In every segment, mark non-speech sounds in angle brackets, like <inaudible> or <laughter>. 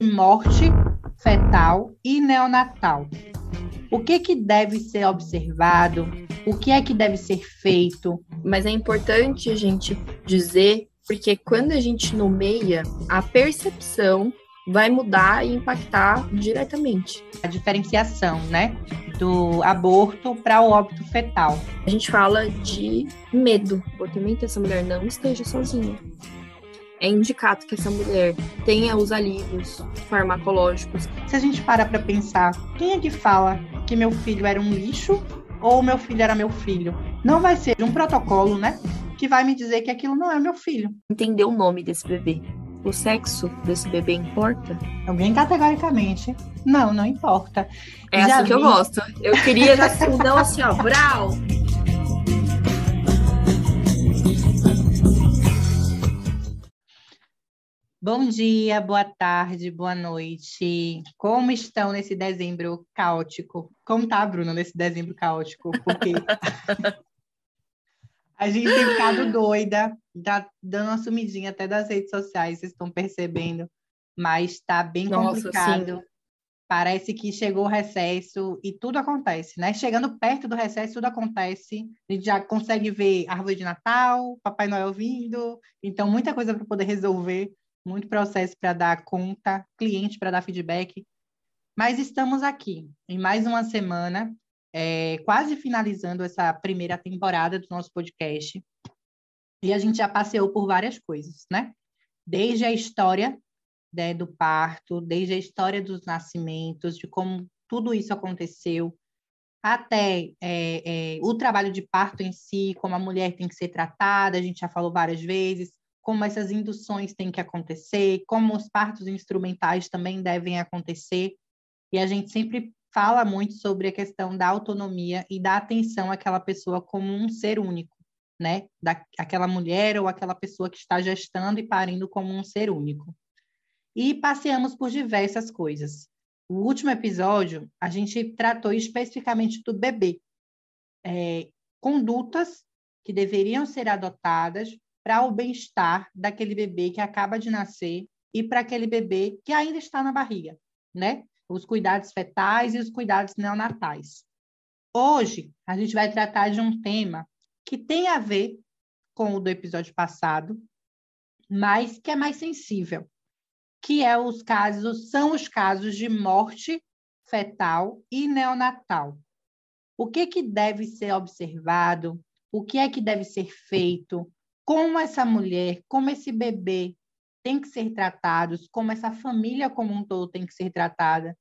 morte fetal e neonatal. O que, que deve ser observado? O que é que deve ser feito? Mas é importante a gente dizer, porque quando a gente nomeia, a percepção vai mudar e impactar diretamente. A diferenciação, né, do aborto para o óbito fetal. A gente fala de medo. O abortamento essa mulher não esteja sozinha é indicado que essa mulher tenha os alívios farmacológicos. Se a gente para para pensar, quem é que fala que meu filho era um lixo ou meu filho era meu filho? Não vai ser um protocolo, né? Que vai me dizer que aquilo não é meu filho. Entender o nome desse bebê. O sexo desse bebê importa? Alguém categoricamente. Não, não importa. É já assim vi... que eu gosto. Eu queria já <laughs> não assim, ó, brau. Bom dia, boa tarde, boa noite. Como estão nesse dezembro caótico? Como tá, Bruna, nesse dezembro caótico? Porque <laughs> a gente tem ficado doida, tá dando uma sumidinha até das redes sociais, vocês estão percebendo, mas está bem Nossa, complicado. Sim. Parece que chegou o recesso e tudo acontece, né? Chegando perto do recesso, tudo acontece. A gente já consegue ver árvore de Natal, Papai Noel vindo, então muita coisa para poder resolver muito processo para dar conta, cliente para dar feedback. Mas estamos aqui em mais uma semana, é, quase finalizando essa primeira temporada do nosso podcast. E a gente já passeou por várias coisas, né? Desde a história né, do parto, desde a história dos nascimentos, de como tudo isso aconteceu, até é, é, o trabalho de parto em si, como a mulher tem que ser tratada, a gente já falou várias vezes, como essas induções têm que acontecer, como os partos instrumentais também devem acontecer. E a gente sempre fala muito sobre a questão da autonomia e da atenção àquela pessoa como um ser único, né? Da, aquela mulher ou aquela pessoa que está gestando e parindo como um ser único. E passeamos por diversas coisas. O último episódio, a gente tratou especificamente do bebê. É, condutas que deveriam ser adotadas para o bem-estar daquele bebê que acaba de nascer e para aquele bebê que ainda está na barriga, né? Os cuidados fetais e os cuidados neonatais. Hoje, a gente vai tratar de um tema que tem a ver com o do episódio passado, mas que é mais sensível, que é os casos, são os casos de morte fetal e neonatal. O que, que deve ser observado? O que é que deve ser feito? Como essa mulher, como esse bebê tem que ser tratados, como essa família como um todo tem que ser tratada.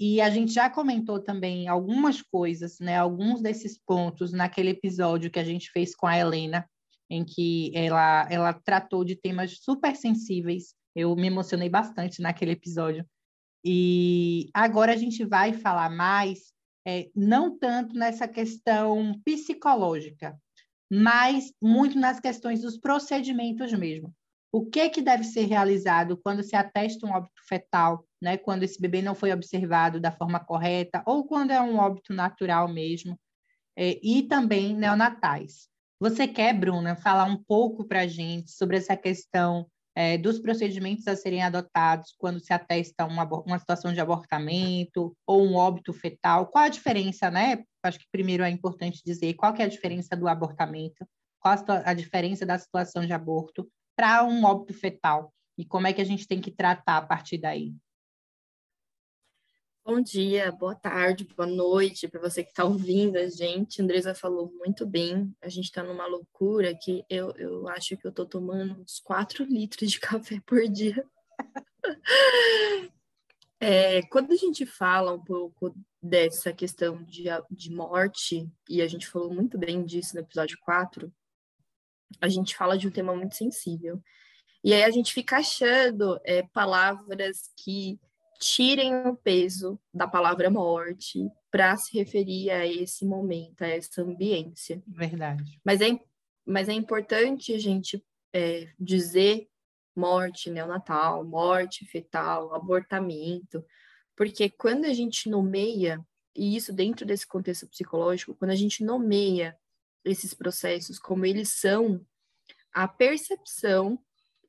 E a gente já comentou também algumas coisas, né, alguns desses pontos naquele episódio que a gente fez com a Helena, em que ela, ela tratou de temas super sensíveis. Eu me emocionei bastante naquele episódio. E agora a gente vai falar mais, é, não tanto nessa questão psicológica, mas muito nas questões dos procedimentos mesmo. O que que deve ser realizado quando se atesta um óbito fetal, né? Quando esse bebê não foi observado da forma correta ou quando é um óbito natural mesmo, é, e também neonatais. Você quer, Bruna, falar um pouco para a gente sobre essa questão é, dos procedimentos a serem adotados quando se atesta uma, uma situação de abortamento ou um óbito fetal? Qual a diferença, né? Acho que primeiro é importante dizer qual é a diferença do abortamento, qual a, a diferença da situação de aborto para um óbito fetal e como é que a gente tem que tratar a partir daí. Bom dia, boa tarde, boa noite para você que está ouvindo a gente. Andresa falou muito bem. A gente está numa loucura que eu, eu acho que eu estou tomando uns 4 litros de <laughs> café por dia. <laughs> é, quando a gente fala um pouco dessa questão de, de morte, e a gente falou muito bem disso no episódio 4, a gente fala de um tema muito sensível. E aí a gente fica achando é, palavras que tirem o peso da palavra morte para se referir a esse momento, a essa ambiência. Verdade. Mas é, mas é importante a gente é, dizer morte neonatal, morte fetal, abortamento, porque quando a gente nomeia, e isso dentro desse contexto psicológico, quando a gente nomeia esses processos como eles são, a percepção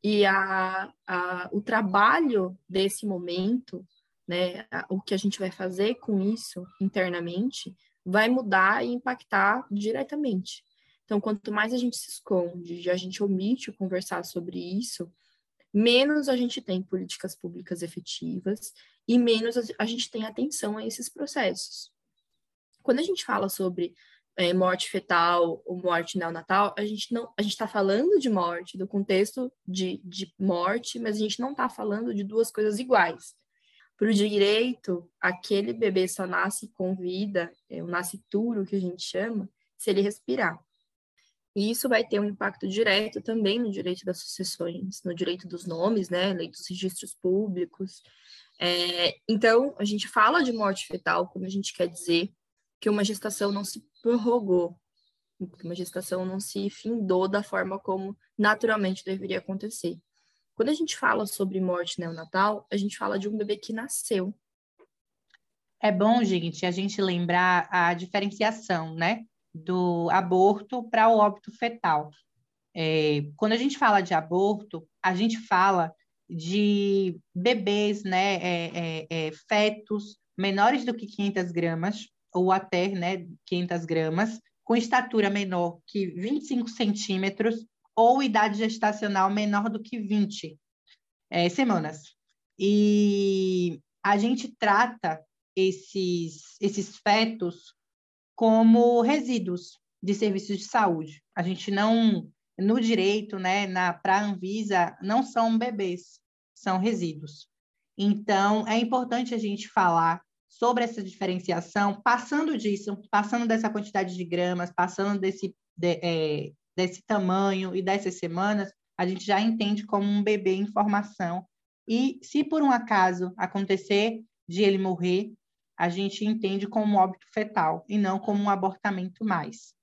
E a, a, o trabalho desse momento, né, a, o que a gente vai fazer com isso internamente, vai mudar e impactar diretamente. Então, quanto mais a gente se esconde, a gente omite conversar sobre isso, menos a gente tem políticas públicas efetivas e menos a gente tem atenção a esses processos. Quando a gente fala sobre é, morte fetal ou morte neonatal, a gente não, a gente está falando de morte, do contexto de, de morte, mas a gente não está falando de duas coisas iguais. Para o direito, aquele bebê só nasce com vida, é o nascituro que a gente chama, se ele respirar. E isso vai ter um impacto direto também no direito das sucessões, no direito dos nomes, né, lei dos registros públicos. É, então, a gente fala de morte fetal quando a gente quer dizer que uma gestação não se prorrogou, que uma gestação não se findou da forma como naturalmente deveria acontecer. Quando a gente fala sobre morte neonatal, a gente fala de um bebê que nasceu. É bom, gente, a gente lembrar a diferenciação, né, do aborto para o óbito fetal. É, quando a gente fala de aborto, a gente fala de bebês, né, é, é, é fetos menores do que 500 gramas, ou até né, 500 gramas, com estatura menor que 25 centímetros ou idade gestacional menor do que 20 é, semanas. E a gente trata esses, esses fetos como resíduos de serviços de saúde. A gente não, no direito, né, para a Anvisa, não são bebês, são resíduos. Então, é importante a gente falar sobre essa diferenciação, passando disso, passando dessa quantidade de gramas, passando desse, de, é, desse tamanho e dessas semanas, a gente já entende como um bebê em formação. E se por um acaso acontecer de ele morrer, a gente entende como um óbito fetal e não como um abortamento mais.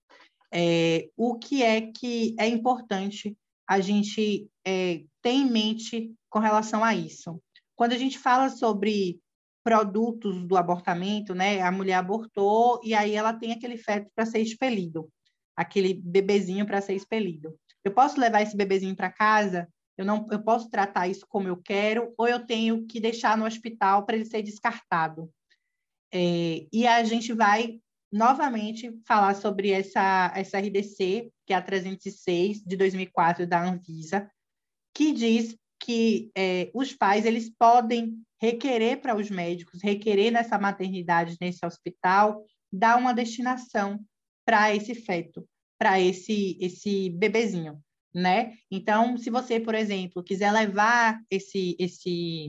É, o que é que é importante a gente é, ter em mente com relação a isso? Quando a gente fala sobre produtos do abortamento, né? A mulher abortou e aí ela tem aquele feto para ser expelido, aquele bebezinho para ser expelido. Eu posso levar esse bebezinho para casa? Eu não, eu posso tratar isso como eu quero ou eu tenho que deixar no hospital para ele ser descartado? É, e a gente vai novamente falar sobre essa, essa RDC, que é a 306 de 2004 da Anvisa, que diz que é, os pais eles podem requerer para os médicos, requerer nessa maternidade, nesse hospital, dar uma destinação para esse feto, para esse esse bebezinho, né? Então, se você, por exemplo, quiser levar esse esse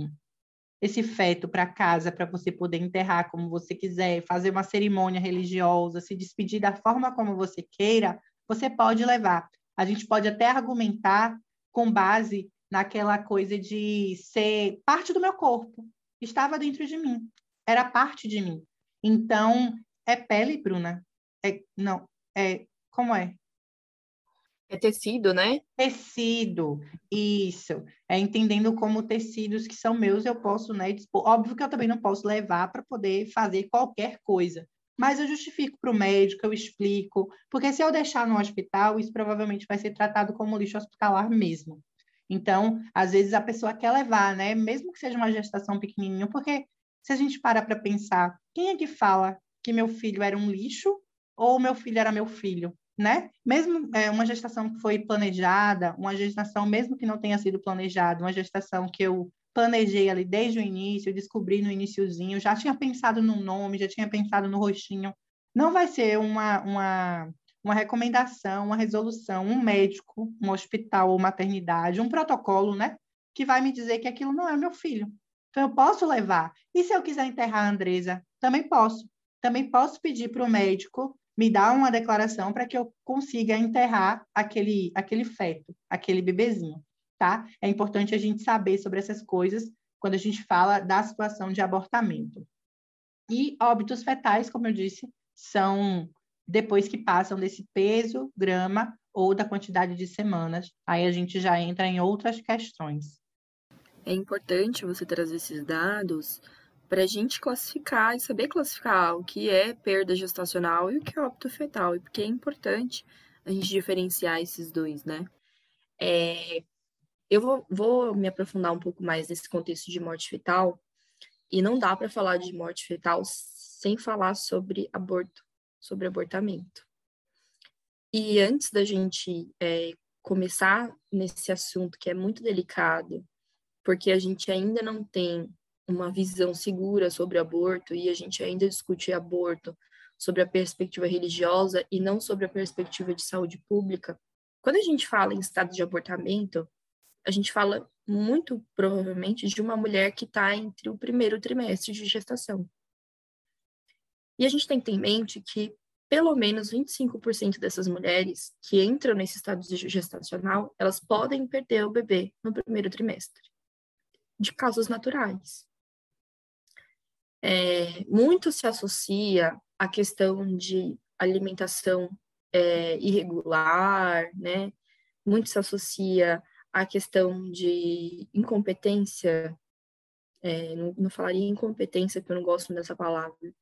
esse feto para casa para você poder enterrar como você quiser, fazer uma cerimônia religiosa, se despedir da forma como você queira, você pode levar. A gente pode até argumentar com base naquela coisa de ser parte do meu corpo, estava dentro de mim, era parte de mim. Então, é pele, Bruna? É, não, é, como é? É tecido, né? Tecido, isso. É entendendo como tecidos que são meus, eu posso, né? Dispor. Óbvio que eu também não posso levar para poder fazer qualquer coisa. Mas eu justifico para o médico, eu explico, porque se eu deixar no hospital, isso provavelmente vai ser tratado como lixo hospitalar mesmo. Então, às vezes a pessoa quer levar, né? Mesmo que seja uma gestação pequenininha, porque se a gente para para pensar, quem é que fala que meu filho era um lixo ou meu filho era meu filho, né? Mesmo é, uma gestação que foi planejada, uma gestação mesmo que não tenha sido planejada, uma gestação que eu planejei ali desde o início, descobri no iníciozinho, já tinha pensado no nome, já tinha pensado no rostinho, não vai ser uma, uma uma recomendação, uma resolução, um médico, um hospital ou maternidade, um protocolo, né? Que vai me dizer que aquilo não é meu filho. Então, eu posso levar. E se eu quiser enterrar a Andresa? Também posso. Também posso pedir para o médico me dar uma declaração para que eu consiga enterrar aquele, aquele feto, aquele bebezinho, tá? É importante a gente saber sobre essas coisas quando a gente fala da situação de abortamento. E óbitos fetais, como eu disse, são depois que passam desse peso, grama ou da quantidade de semanas. Aí a gente já entra em outras questões. É importante você trazer esses dados para a gente classificar e saber classificar o que é perda gestacional e o que é óbito fetal, e porque é importante a gente diferenciar esses dois, né? É, eu vou, vou me aprofundar um pouco mais nesse contexto de morte fetal, e não dá para falar de morte fetal sem falar sobre aborto, sobre abortamento. E antes da gente é, começar nesse assunto que é muito delicado, porque a gente ainda não tem uma visão segura sobre aborto e a gente ainda discute aborto sobre a perspectiva religiosa e não sobre a perspectiva de saúde pública. Quando a gente fala em estado de abortamento, a gente fala muito provavelmente de uma mulher que está entre o primeiro trimestre de gestação. E a gente tem que ter em mente que pelo menos 25% dessas mulheres que entram nesse estado gestacional, elas podem perder o bebê no primeiro trimestre, de causas naturais. É, muito se associa à questão de alimentação é, irregular, né? Muito se associa à questão de incompetência, é, não, não falaria incompetência, porque eu não gosto dessa palavra,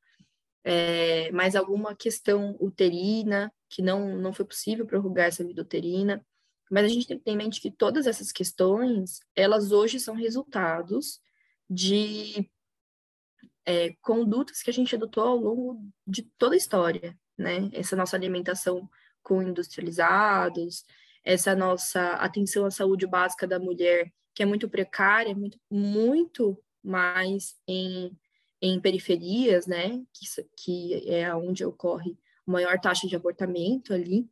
é, mas alguma questão uterina, que não, não foi possível prorrogar essa vida uterina. Mas a gente tem que ter em mente que todas essas questões, elas hoje são resultados de é, condutas que a gente adotou ao longo de toda a história, né? Essa nossa alimentação com industrializados, essa nossa atenção à saúde básica da mulher, que é muito precária, muito, muito mais em em periferias, né, que, que é onde ocorre a maior taxa de abortamento ali.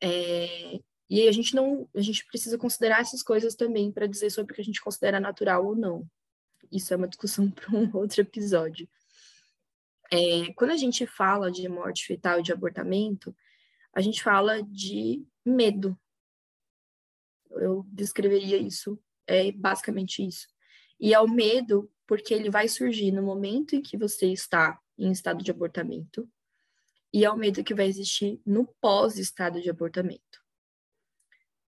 É, e a gente não, a gente precisa considerar essas coisas também para dizer sobre o que a gente considera natural ou não. Isso é uma discussão <laughs> para um outro episódio. É, quando a gente fala de morte fetal e de abortamento, a gente fala de medo. Eu descreveria isso, é basicamente isso. E é o medo porque ele vai surgir no momento em que você está em estado de abortamento e é o medo que vai existir no pós-estado de abortamento.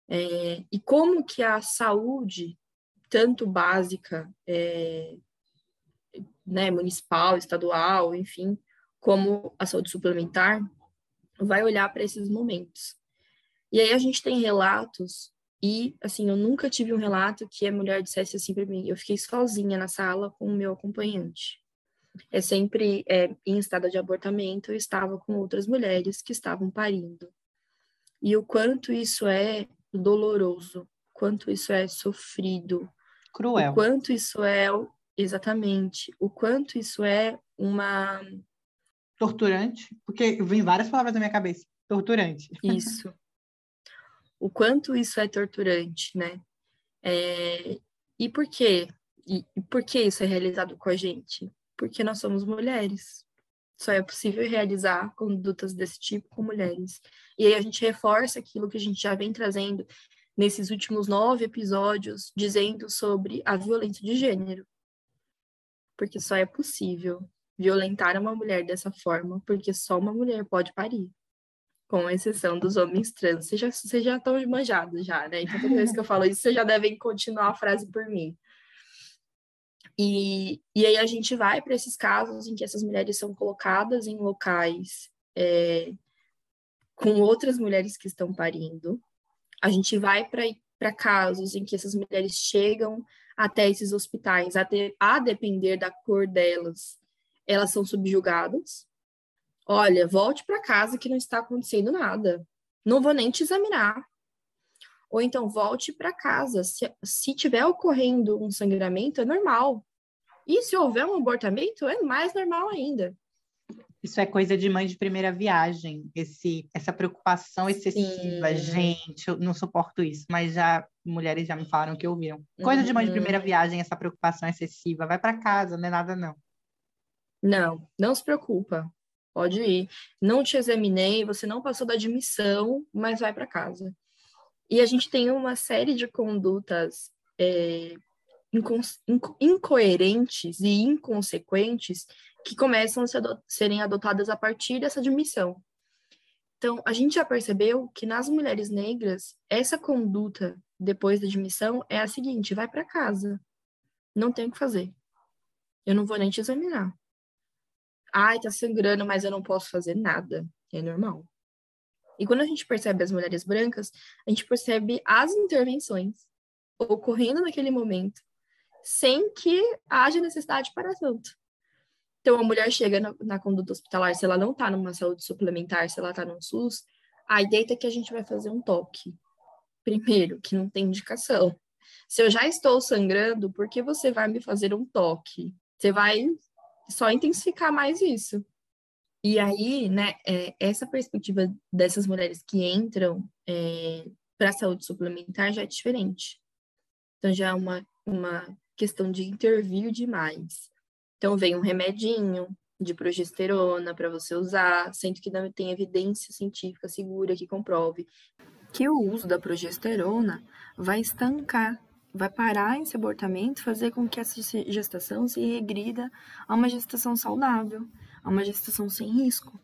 É, e como que a saúde, tanto básica, é, né, municipal, estadual, enfim, como a saúde suplementar, vai olhar para esses momentos. E aí a gente tem relatos e, assim, eu nunca tive um relato que a mulher dissesse assim para mim: eu fiquei sozinha na sala com o meu acompanhante. É sempre é, em estado de abortamento, eu estava com outras mulheres que estavam parindo. E o quanto isso é doloroso, quanto isso é sofrido, cruel. O quanto isso é exatamente, o quanto isso é uma torturante, porque vem várias palavras na minha cabeça. Torturante. Isso. <laughs> o quanto isso é torturante, né? É, e por quê? E, por que isso é realizado com a gente? Porque nós somos mulheres. Só é possível realizar condutas desse tipo com mulheres. E aí a gente reforça aquilo que a gente já vem trazendo nesses últimos nove episódios, dizendo sobre a violência de gênero. Porque só é possível violentar uma mulher dessa forma, porque só uma mulher pode parir com exceção dos homens trans. Vocês já, vocês já estão manjados já, né? Então, toda vez que eu falo isso, vocês já devem continuar a frase por mim. E, e aí a gente vai para esses casos em que essas mulheres são colocadas em locais é, com outras mulheres que estão parindo. A gente vai para casos em que essas mulheres chegam até esses hospitais, a, a depender da cor delas, elas são subjugadas, Olha, volte para casa que não está acontecendo nada. Não vou nem te examinar. Ou então volte para casa. Se, se tiver ocorrendo um sangramento, é normal. E se houver um abortamento, é mais normal ainda. Isso é coisa de mãe de primeira viagem, esse, essa preocupação excessiva. Sim. Gente, eu não suporto isso, mas já mulheres já me falaram que ouviram. Coisa uhum. de mãe de primeira uhum. viagem, essa preocupação excessiva. Vai para casa, não é nada não. Não, não se preocupa. Pode ir. Não te examinei, você não passou da admissão, mas vai para casa. E a gente tem uma série de condutas é, inco inco incoerentes e inconsequentes que começam a adot serem adotadas a partir dessa admissão. Então, a gente já percebeu que nas mulheres negras, essa conduta depois da admissão é a seguinte: vai para casa. Não tem o que fazer. Eu não vou nem te examinar. Ai, tá sangrando, mas eu não posso fazer nada. É normal. E quando a gente percebe as mulheres brancas, a gente percebe as intervenções ocorrendo naquele momento, sem que haja necessidade para tanto. Então, a mulher chega na, na conduta hospitalar, se ela não está numa saúde suplementar, se ela está no SUS, a ideia é que a gente vai fazer um toque. Primeiro, que não tem indicação. Se eu já estou sangrando, por que você vai me fazer um toque? Você vai só intensificar mais isso. E aí, né, é, essa perspectiva dessas mulheres que entram é, para a saúde suplementar já é diferente. Então, já é uma, uma questão de intervir demais. Então, vem um remedinho de progesterona para você usar, sendo que não tem evidência científica segura que comprove que o uso da progesterona vai estancar, vai parar esse abortamento, fazer com que essa gestação se regrida a uma gestação saudável, a uma gestação sem risco.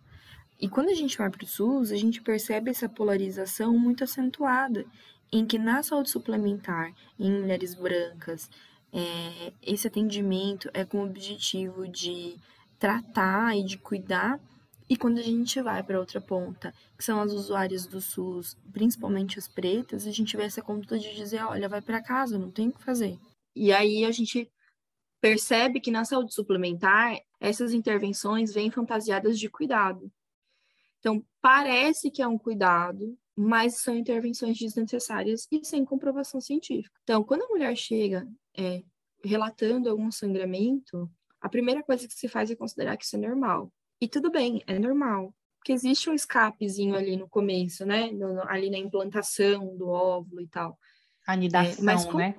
E quando a gente vai para o SUS, a gente percebe essa polarização muito acentuada, em que na saúde suplementar, em mulheres brancas, é, esse atendimento é com o objetivo de tratar e de cuidar. E quando a gente vai para outra ponta, que são as usuárias do SUS, principalmente as pretas, a gente vê essa conduta de dizer: olha, vai para casa, não tem o que fazer. E aí a gente percebe que na saúde suplementar, essas intervenções vêm fantasiadas de cuidado. Então, parece que é um cuidado, mas são intervenções desnecessárias e sem comprovação científica. Então, quando a mulher chega é, relatando algum sangramento, a primeira coisa que se faz é considerar que isso é normal. E tudo bem, é normal. Porque existe um escapezinho ali no começo, né? No, ali na implantação do óvulo e tal. Anidação, é, mas né?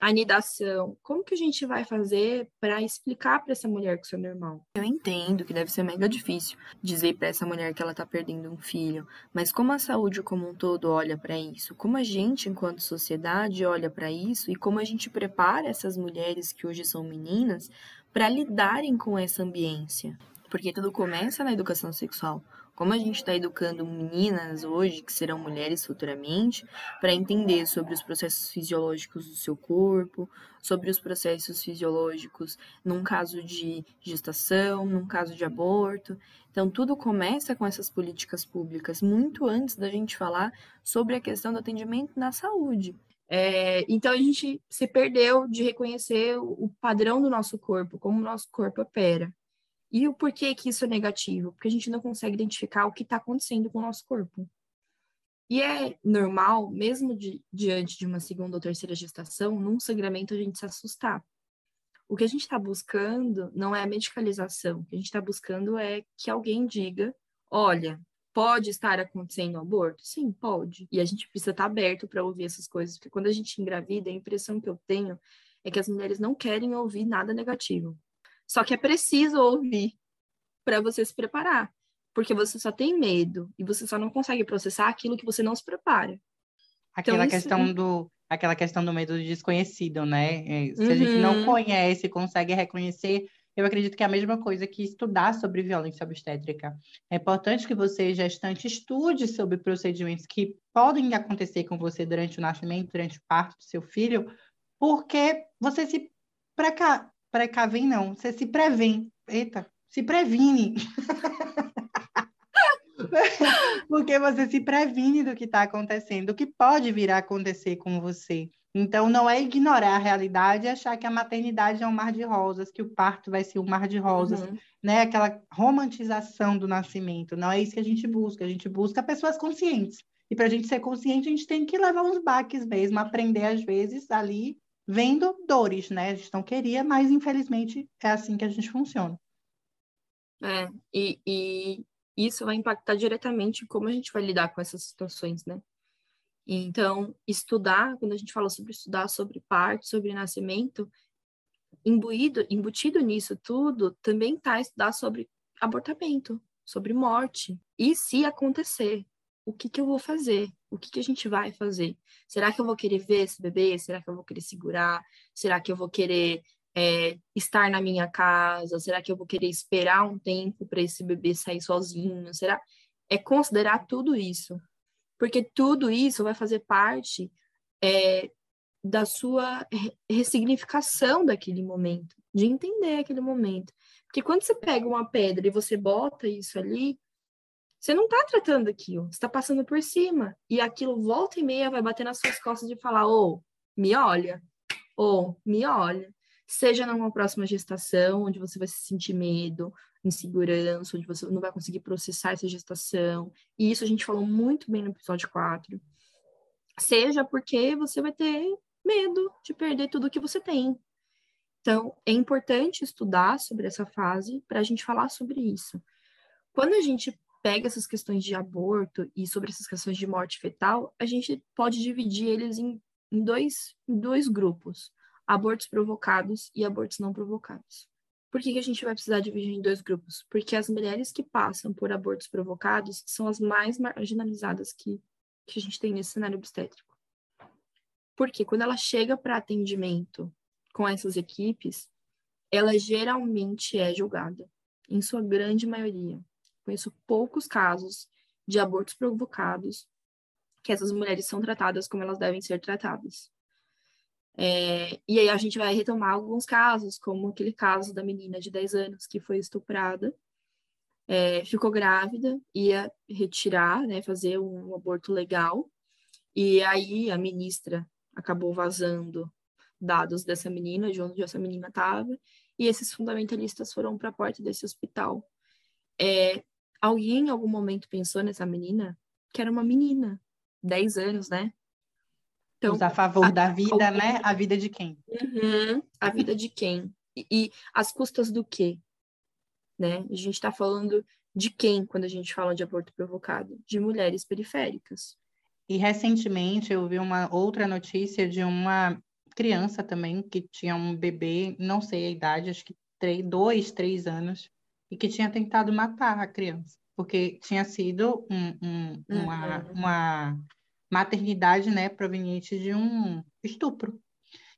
Anidação. Como que a gente vai fazer para explicar para essa mulher que isso é normal? Eu entendo que deve ser mega difícil dizer para essa mulher que ela está perdendo um filho, mas como a saúde como um todo olha para isso, como a gente enquanto sociedade olha para isso e como a gente prepara essas mulheres que hoje são meninas para lidarem com essa ambiência. Porque tudo começa na educação sexual. Como a gente está educando meninas hoje, que serão mulheres futuramente, para entender sobre os processos fisiológicos do seu corpo, sobre os processos fisiológicos num caso de gestação, num caso de aborto. Então, tudo começa com essas políticas públicas, muito antes da gente falar sobre a questão do atendimento na saúde. É, então, a gente se perdeu de reconhecer o padrão do nosso corpo, como o nosso corpo opera. E o porquê que isso é negativo? Porque a gente não consegue identificar o que está acontecendo com o nosso corpo. E é normal, mesmo de, diante de uma segunda ou terceira gestação, num sangramento a gente se assustar. O que a gente está buscando não é a medicalização, o que a gente está buscando é que alguém diga: olha, pode estar acontecendo um aborto? Sim, pode. E a gente precisa estar tá aberto para ouvir essas coisas, porque quando a gente engravida, a impressão que eu tenho é que as mulheres não querem ouvir nada negativo. Só que é preciso ouvir para você se preparar, porque você só tem medo e você só não consegue processar aquilo que você não se prepara. Aquela então, questão isso... do aquela questão do medo do desconhecido, né? É, se uhum. a gente não uhum. conhece, consegue reconhecer, eu acredito que é a mesma coisa que estudar sobre violência obstétrica. É importante que você, gestante, estude sobre procedimentos que podem acontecer com você durante o nascimento, durante o parto do seu filho, porque você se preca precavém não, você se prevém. Eita, se previne. <laughs> Porque você se previne do que está acontecendo, do que pode vir a acontecer com você. Então, não é ignorar a realidade e achar que a maternidade é um mar de rosas, que o parto vai ser um mar de rosas, uhum. né? Aquela romantização do nascimento. Não é isso que a gente busca. A gente busca pessoas conscientes. E para a gente ser consciente, a gente tem que levar uns baques mesmo, aprender às vezes ali vendo dores, né? A gente não queria, mas infelizmente é assim que a gente funciona. É, e, e isso vai impactar diretamente como a gente vai lidar com essas situações, né? Então, estudar, quando a gente fala sobre estudar sobre parto, sobre nascimento, imbuído, embutido nisso tudo, também está estudar sobre abortamento, sobre morte. E se acontecer, o que, que eu vou fazer? O que, que a gente vai fazer? Será que eu vou querer ver esse bebê? Será que eu vou querer segurar? Será que eu vou querer é, estar na minha casa? Será que eu vou querer esperar um tempo para esse bebê sair sozinho? Será? É considerar tudo isso. Porque tudo isso vai fazer parte é, da sua ressignificação daquele momento, de entender aquele momento. Porque quando você pega uma pedra e você bota isso ali, você não está tratando aquilo, você está passando por cima. E aquilo volta e meia vai bater nas suas costas e falar: ô, oh, me olha. Ou me olha. Seja numa próxima gestação, onde você vai se sentir medo, insegurança, onde você não vai conseguir processar essa gestação. E isso a gente falou muito bem no episódio 4. Seja porque você vai ter medo de perder tudo que você tem. Então, é importante estudar sobre essa fase para a gente falar sobre isso. Quando a gente pega essas questões de aborto e sobre essas questões de morte fetal, a gente pode dividir eles em, em, dois, em dois grupos: abortos provocados e abortos não provocados. Por que, que a gente vai precisar dividir em dois grupos? Porque as mulheres que passam por abortos provocados são as mais marginalizadas que, que a gente tem nesse cenário obstétrico. Porque quando ela chega para atendimento com essas equipes, ela geralmente é julgada, em sua grande maioria. Conheço poucos casos de abortos provocados que essas mulheres são tratadas como elas devem ser tratadas. É, e aí a gente vai retomar alguns casos, como aquele caso da menina de 10 anos que foi estuprada, é, ficou grávida, ia retirar, né, fazer um aborto legal, e aí a ministra acabou vazando dados dessa menina, de onde essa menina estava, e esses fundamentalistas foram para a porta desse hospital. É, Alguém em algum momento pensou nessa menina? Que era uma menina, 10 anos, né? Então, Os a favor a, da vida, alguém... né? A vida de quem? Uhum, a vida de quem? E, e as custas do quê? Né? A gente está falando de quem quando a gente fala de aborto provocado? De mulheres periféricas. E recentemente eu vi uma outra notícia de uma criança também que tinha um bebê, não sei a idade, acho que três, dois, três anos, e que tinha tentado matar a criança, porque tinha sido um, um, uma, uhum. uma maternidade né, proveniente de um estupro.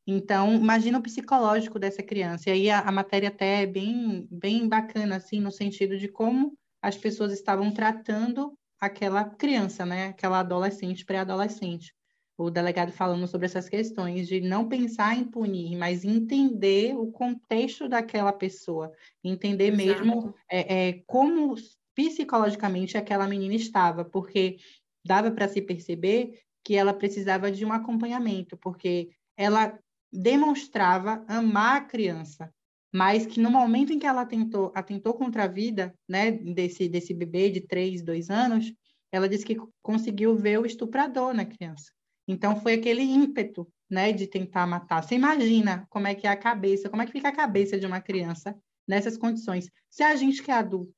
Então, imagina o psicológico dessa criança. E aí a, a, matéria até é bem, bem bacana, assim, no sentido de como as pessoas estavam tratando aquela criança, né? Aquela adolescente, pré-adolescente o delegado falando sobre essas questões de não pensar em punir, mas entender o contexto daquela pessoa, entender Exato. mesmo é, é, como psicologicamente aquela menina estava, porque dava para se perceber que ela precisava de um acompanhamento, porque ela demonstrava amar a criança, mas que no momento em que ela tentou, atentou contra a vida né, desse, desse bebê de três, dois anos, ela disse que conseguiu ver o estuprador na criança. Então foi aquele ímpeto, né, de tentar matar. Você imagina como é que é a cabeça, como é que fica a cabeça de uma criança nessas condições. Se a gente que é adulto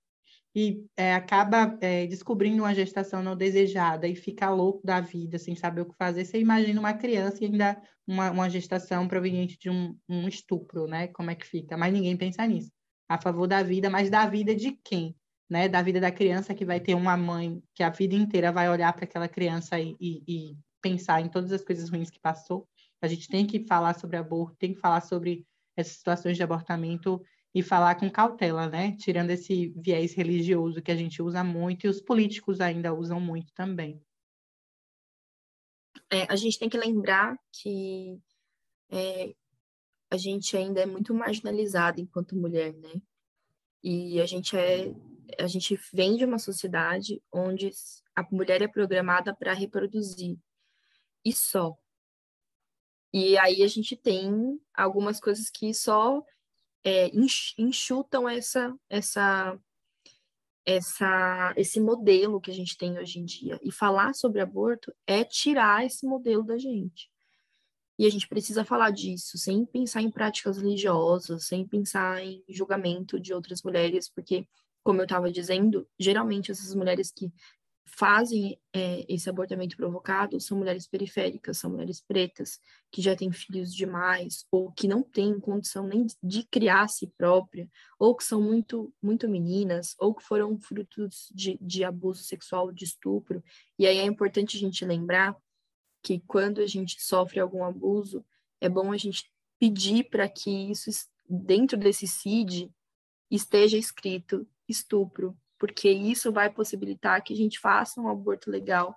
e é, acaba é, descobrindo uma gestação não desejada e fica louco da vida sem saber o que fazer, você imagina uma criança e ainda uma, uma gestação proveniente de um, um estupro, né? Como é que fica? Mas ninguém pensa nisso. A favor da vida, mas da vida de quem? Né, da vida da criança que vai ter uma mãe que a vida inteira vai olhar para aquela criança e, e, e pensar em todas as coisas ruins que passou. A gente tem que falar sobre aborto, tem que falar sobre essas situações de abortamento e falar com cautela, né? Tirando esse viés religioso que a gente usa muito e os políticos ainda usam muito também. É, a gente tem que lembrar que é, a gente ainda é muito marginalizada enquanto mulher, né? E a gente é a gente vem de uma sociedade onde a mulher é programada para reproduzir e só. E aí a gente tem algumas coisas que só é, enxutam essa, essa, essa, esse modelo que a gente tem hoje em dia. E falar sobre aborto é tirar esse modelo da gente. E a gente precisa falar disso, sem pensar em práticas religiosas, sem pensar em julgamento de outras mulheres, porque, como eu estava dizendo, geralmente essas mulheres que fazem é, esse abortamento provocado são mulheres periféricas, são mulheres pretas, que já têm filhos demais, ou que não têm condição nem de criar a si própria, ou que são muito, muito meninas, ou que foram frutos de, de abuso sexual, de estupro. E aí é importante a gente lembrar que quando a gente sofre algum abuso, é bom a gente pedir para que isso, dentro desse CID, esteja escrito estupro, porque isso vai possibilitar que a gente faça um aborto legal,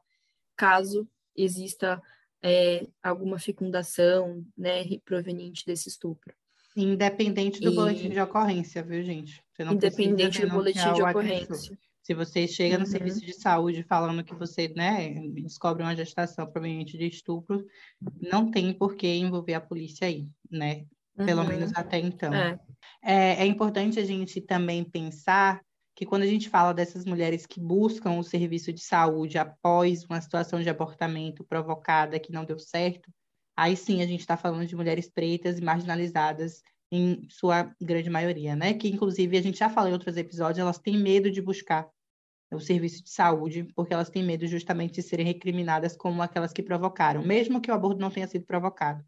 caso exista é, alguma fecundação, né, proveniente desse estupro. Independente do e... boletim de ocorrência, viu, gente? Independente do boletim de ocorrência. Se você chega no uhum. serviço de saúde falando que você né, descobre uma gestação proveniente de estupro, não tem por que envolver a polícia aí, né? Pelo uhum. menos até então. É. É, é importante a gente também pensar que quando a gente fala dessas mulheres que buscam o serviço de saúde após uma situação de abortamento provocada que não deu certo, aí sim a gente está falando de mulheres pretas e marginalizadas em sua grande maioria, né? Que inclusive a gente já falou em outros episódios, elas têm medo de buscar o serviço de saúde, porque elas têm medo justamente de serem recriminadas como aquelas que provocaram, mesmo que o aborto não tenha sido provocado.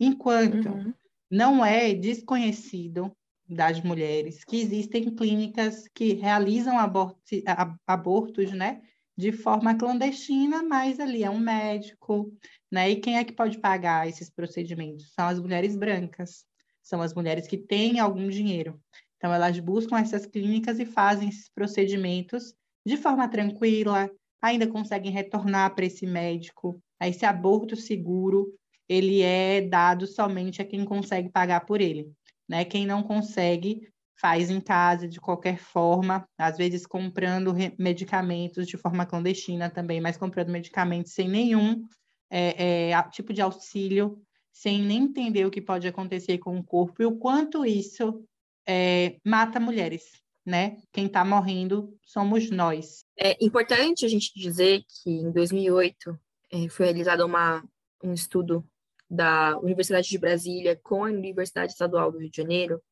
Enquanto uhum. não é desconhecido das mulheres que existem clínicas que realizam abortos, abortos, né, de forma clandestina, mas ali é um médico, né? E quem é que pode pagar esses procedimentos? São as mulheres brancas, são as mulheres que têm algum dinheiro. Então elas buscam essas clínicas e fazem esses procedimentos de forma tranquila, ainda conseguem retornar para esse médico. Esse aborto seguro, ele é dado somente a quem consegue pagar por ele. Né? Quem não consegue, faz em casa de qualquer forma, às vezes comprando medicamentos de forma clandestina também, mas comprando medicamentos sem nenhum é, é, tipo de auxílio, sem nem entender o que pode acontecer com o corpo e o quanto isso é, mata mulheres, né? Quem está morrendo somos nós. É importante a gente dizer que em 2008 é, foi realizado uma, um estudo da Universidade de Brasília com a Universidade Estadual do Rio de Janeiro,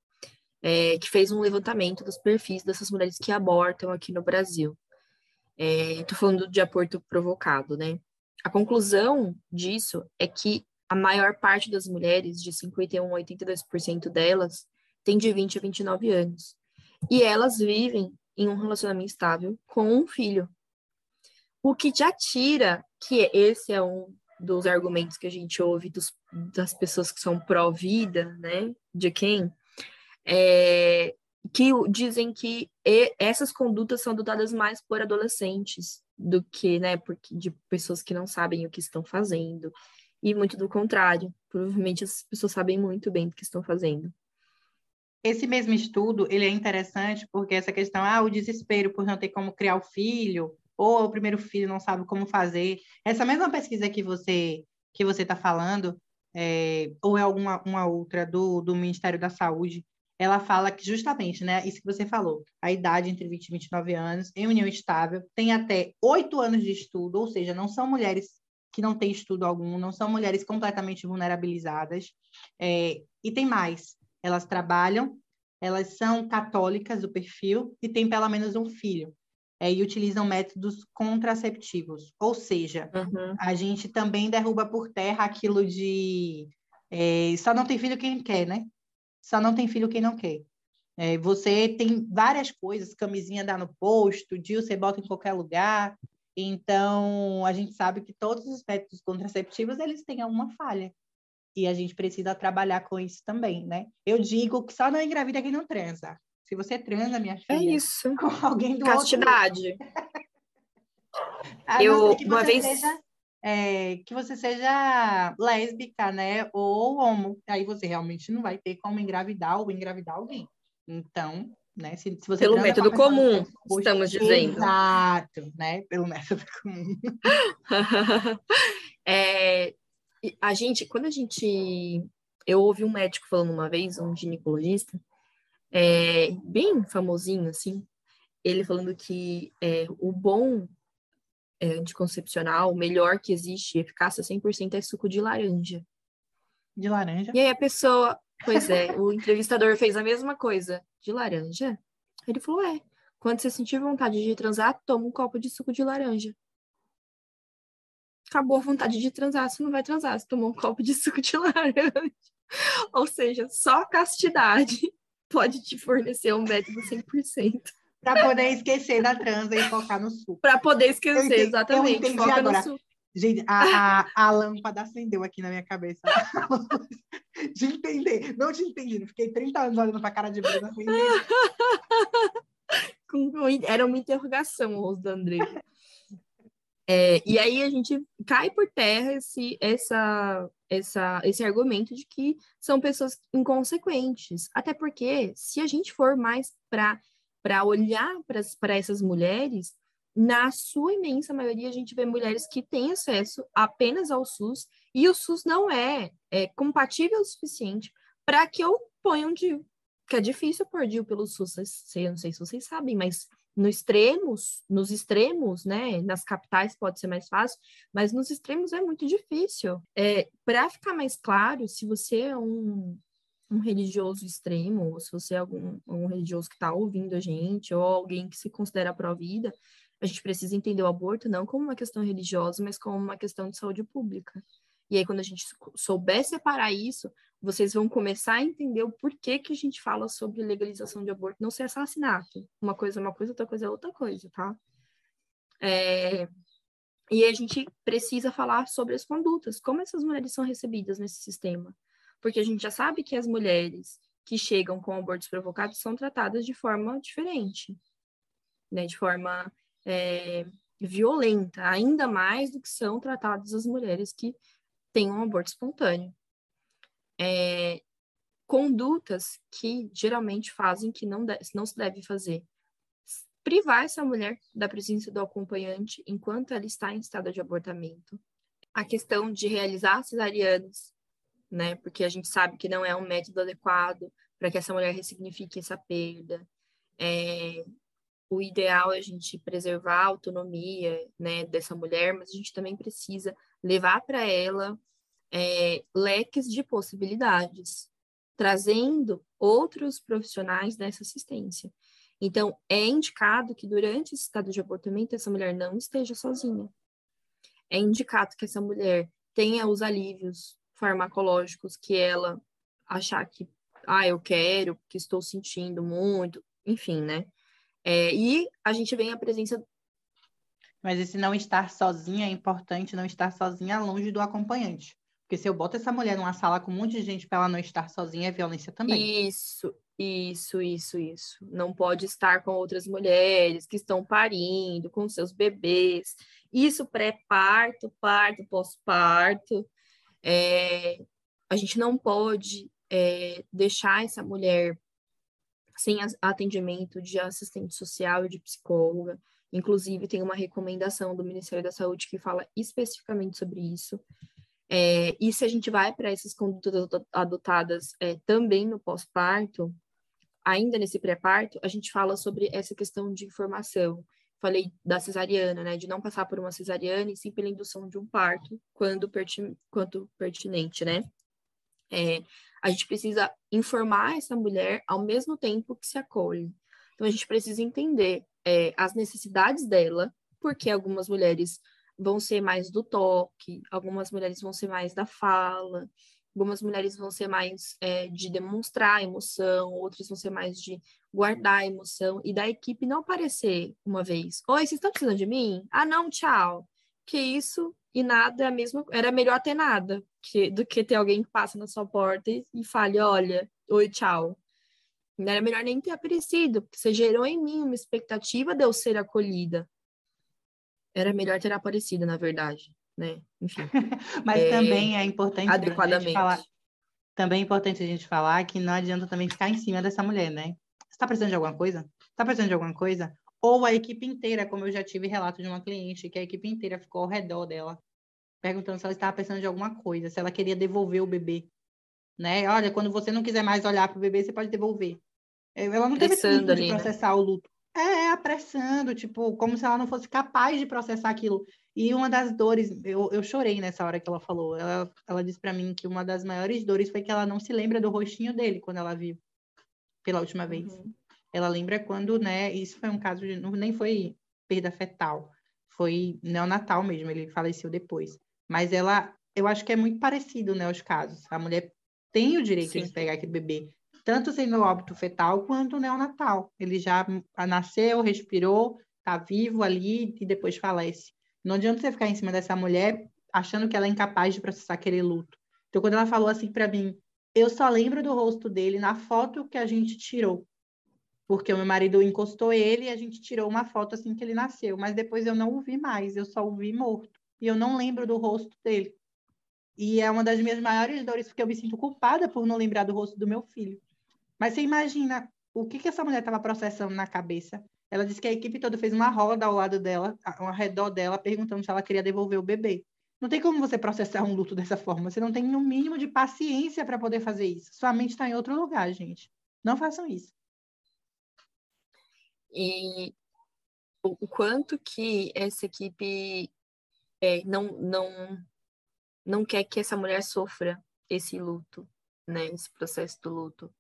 é, que fez um levantamento dos perfis dessas mulheres que abortam aqui no Brasil. Estou é, falando de aborto provocado, né? A conclusão disso é que a maior parte das mulheres, de 51 a 82% delas, tem de 20 a 29 anos. E elas vivem em um relacionamento estável com um filho. O que já tira que esse é um dos argumentos que a gente ouve dos, das pessoas que são pró-vida, né? De quem? É, que dizem que essas condutas são adotadas mais por adolescentes do que, né, porque de pessoas que não sabem o que estão fazendo. E muito do contrário, provavelmente as pessoas sabem muito bem o que estão fazendo. Esse mesmo estudo, ele é interessante porque essa questão, ah, o desespero por não ter como criar o filho, ou o primeiro filho não sabe como fazer. Essa mesma pesquisa que você que você está falando, é, ou é alguma uma outra do, do Ministério da Saúde, ela fala que justamente, né, isso que você falou, a idade entre 20 e 29 anos, em união estável, tem até oito anos de estudo, ou seja, não são mulheres que não têm estudo algum, não são mulheres completamente vulnerabilizadas, é, e tem mais, elas trabalham, elas são católicas do perfil e têm pelo menos um filho. É, e utilizam métodos contraceptivos. Ou seja, uhum. a gente também derruba por terra aquilo de é, só não tem filho quem quer, né? Só não tem filho quem não quer. É, você tem várias coisas, camisinha dá no posto, DIU você bota em qualquer lugar. Então, a gente sabe que todos os métodos contraceptivos, eles têm alguma falha e a gente precisa trabalhar com isso também, né? Eu digo que só não engravida quem não transa. Se você transa, minha é filha, é isso. <laughs> com alguém do Castidade. outro... Eu, uma vez... Seja, é, que você seja lésbica, né? Ou homo. Aí você realmente não vai ter como engravidar ou engravidar alguém. Então, né? Se, se Pelo método comum, estamos dizendo. Exato, né? Pelo método comum. <laughs> é, a gente, quando a gente. Eu ouvi um médico falando uma vez, um ginecologista, é, bem famosinho, assim, ele falando que é, o bom é, anticoncepcional, o melhor que existe, eficácia 100%, é suco de laranja. De laranja? E aí a pessoa, pois é, o entrevistador fez a mesma coisa. De laranja? Ele falou, é. Quando você sentir vontade de transar, toma um copo de suco de laranja acabou a vontade de transar, você não vai transar, você tomou um copo de suco de <laughs> laranja. Ou seja, só castidade pode te fornecer um método 100%. Para poder esquecer da transa e focar no suco. Para poder esquecer, entendi, exatamente. Eu entendi Foca agora. Gente, a, a, a, lâmpada acendeu aqui na minha cabeça. <laughs> de entender. Não te entendi. Fiquei 30 anos olhando para a cara de Bruna <laughs> sem Era uma interrogação o rosto da André. É, e aí a gente cai por terra esse, essa, essa, esse argumento de que são pessoas inconsequentes. Até porque, se a gente for mais para olhar para essas mulheres, na sua imensa maioria, a gente vê mulheres que têm acesso apenas ao SUS e o SUS não é, é compatível o suficiente para que eu ponha um DIU, que é difícil pôr DIU pelo SUS, eu não sei se vocês sabem, mas no extremos, nos extremos, né, nas capitais pode ser mais fácil, mas nos extremos é muito difícil. É, para ficar mais claro, se você é um, um religioso extremo, ou se você é algum um religioso que está ouvindo a gente, ou alguém que se considera pró-vida, a gente precisa entender o aborto não como uma questão religiosa, mas como uma questão de saúde pública. E aí, quando a gente souber separar isso, vocês vão começar a entender o porquê que a gente fala sobre legalização de aborto não ser assassinato. Uma coisa é uma coisa, outra coisa é outra coisa, tá? É... E a gente precisa falar sobre as condutas, como essas mulheres são recebidas nesse sistema. Porque a gente já sabe que as mulheres que chegam com abortos provocados são tratadas de forma diferente, né? De forma é, violenta, ainda mais do que são tratadas as mulheres que têm um aborto espontâneo. É, condutas que geralmente fazem que não, de, não se deve fazer. Privar essa mulher da presença do acompanhante enquanto ela está em estado de abortamento. A questão de realizar cesarianas, né? Porque a gente sabe que não é um método adequado para que essa mulher ressignifique essa perda. É, o ideal é a gente preservar a autonomia né, dessa mulher, mas a gente também precisa levar para ela é, leques de possibilidades, trazendo outros profissionais dessa assistência. Então, é indicado que durante esse estado de abortamento essa mulher não esteja sozinha. É indicado que essa mulher tenha os alívios farmacológicos que ela achar que, ah, eu quero, que estou sentindo muito, enfim, né? É, e a gente vem a presença. Mas esse não estar sozinha é importante, não estar sozinha longe do acompanhante. Porque se eu boto essa mulher numa sala com um monte de gente para ela não estar sozinha, é violência também. Isso, isso, isso, isso. Não pode estar com outras mulheres que estão parindo, com seus bebês. Isso pré-parto, parto, pós-parto. É, a gente não pode é, deixar essa mulher sem atendimento de assistente social e de psicóloga. Inclusive, tem uma recomendação do Ministério da Saúde que fala especificamente sobre isso. É, e se a gente vai para essas condutas adotadas é, também no pós-parto, ainda nesse pré-parto, a gente fala sobre essa questão de informação. Falei da cesariana, né, de não passar por uma cesariana e sim pela indução de um parto, quando, pertin quanto pertinente, né? É, a gente precisa informar essa mulher ao mesmo tempo que se acolhe. Então, a gente precisa entender é, as necessidades dela, porque algumas mulheres vão ser mais do toque, algumas mulheres vão ser mais da fala, algumas mulheres vão ser mais é, de demonstrar emoção, outras vão ser mais de guardar a emoção, e da equipe não aparecer uma vez: Oi, vocês estão precisando de mim? Ah, não, tchau. Que isso e nada é a mesma, era melhor ter nada que, do que ter alguém que passa na sua porta e, e fale, olha, oi, tchau. Não era melhor nem ter aparecido, porque você gerou em mim uma expectativa de eu ser acolhida. Era melhor ter aparecido, na verdade, né? Enfim. <laughs> Mas é, também é importante adequadamente. falar. Também é importante a gente falar que não adianta também ficar em cima dessa mulher, né? Você tá precisando de alguma coisa? Tá precisando de alguma coisa? Ou a equipe inteira, como eu já tive relato de uma cliente, que a equipe inteira ficou ao redor dela, perguntando se ela estava pensando de alguma coisa, se ela queria devolver o bebê. Né? Olha, quando você não quiser mais olhar para o bebê, você pode devolver. Ela não teve tempo de né? processar né? o luto. É, apressando, tipo, como se ela não fosse capaz de processar aquilo. E uma das dores, eu, eu chorei nessa hora que ela falou. Ela, ela disse para mim que uma das maiores dores foi que ela não se lembra do rostinho dele quando ela viu pela última vez. Uhum. Ela lembra quando, né? Isso foi um caso de. Não, nem foi perda fetal, foi neonatal mesmo, ele faleceu depois. Mas ela, eu acho que é muito parecido, né? Os casos. A mulher tem o direito Sim. de pegar aquele bebê, tanto sendo óbito fetal quanto neonatal. Ele já nasceu, respirou, tá vivo ali e depois falece. Não adianta você ficar em cima dessa mulher achando que ela é incapaz de processar aquele luto. Então, quando ela falou assim para mim, eu só lembro do rosto dele na foto que a gente tirou porque o meu marido encostou ele e a gente tirou uma foto assim que ele nasceu, mas depois eu não o vi mais, eu só o vi morto. E eu não lembro do rosto dele. E é uma das minhas maiores dores, porque eu me sinto culpada por não lembrar do rosto do meu filho. Mas você imagina o que, que essa mulher estava processando na cabeça. Ela disse que a equipe toda fez uma roda ao lado dela, ao redor dela, perguntando se ela queria devolver o bebê. Não tem como você processar um luto dessa forma. Você não tem no mínimo de paciência para poder fazer isso. Sua mente está em outro lugar, gente. Não façam isso. E o quanto que essa equipe é, não, não, não quer que essa mulher sofra esse luto, né? Esse processo do luto.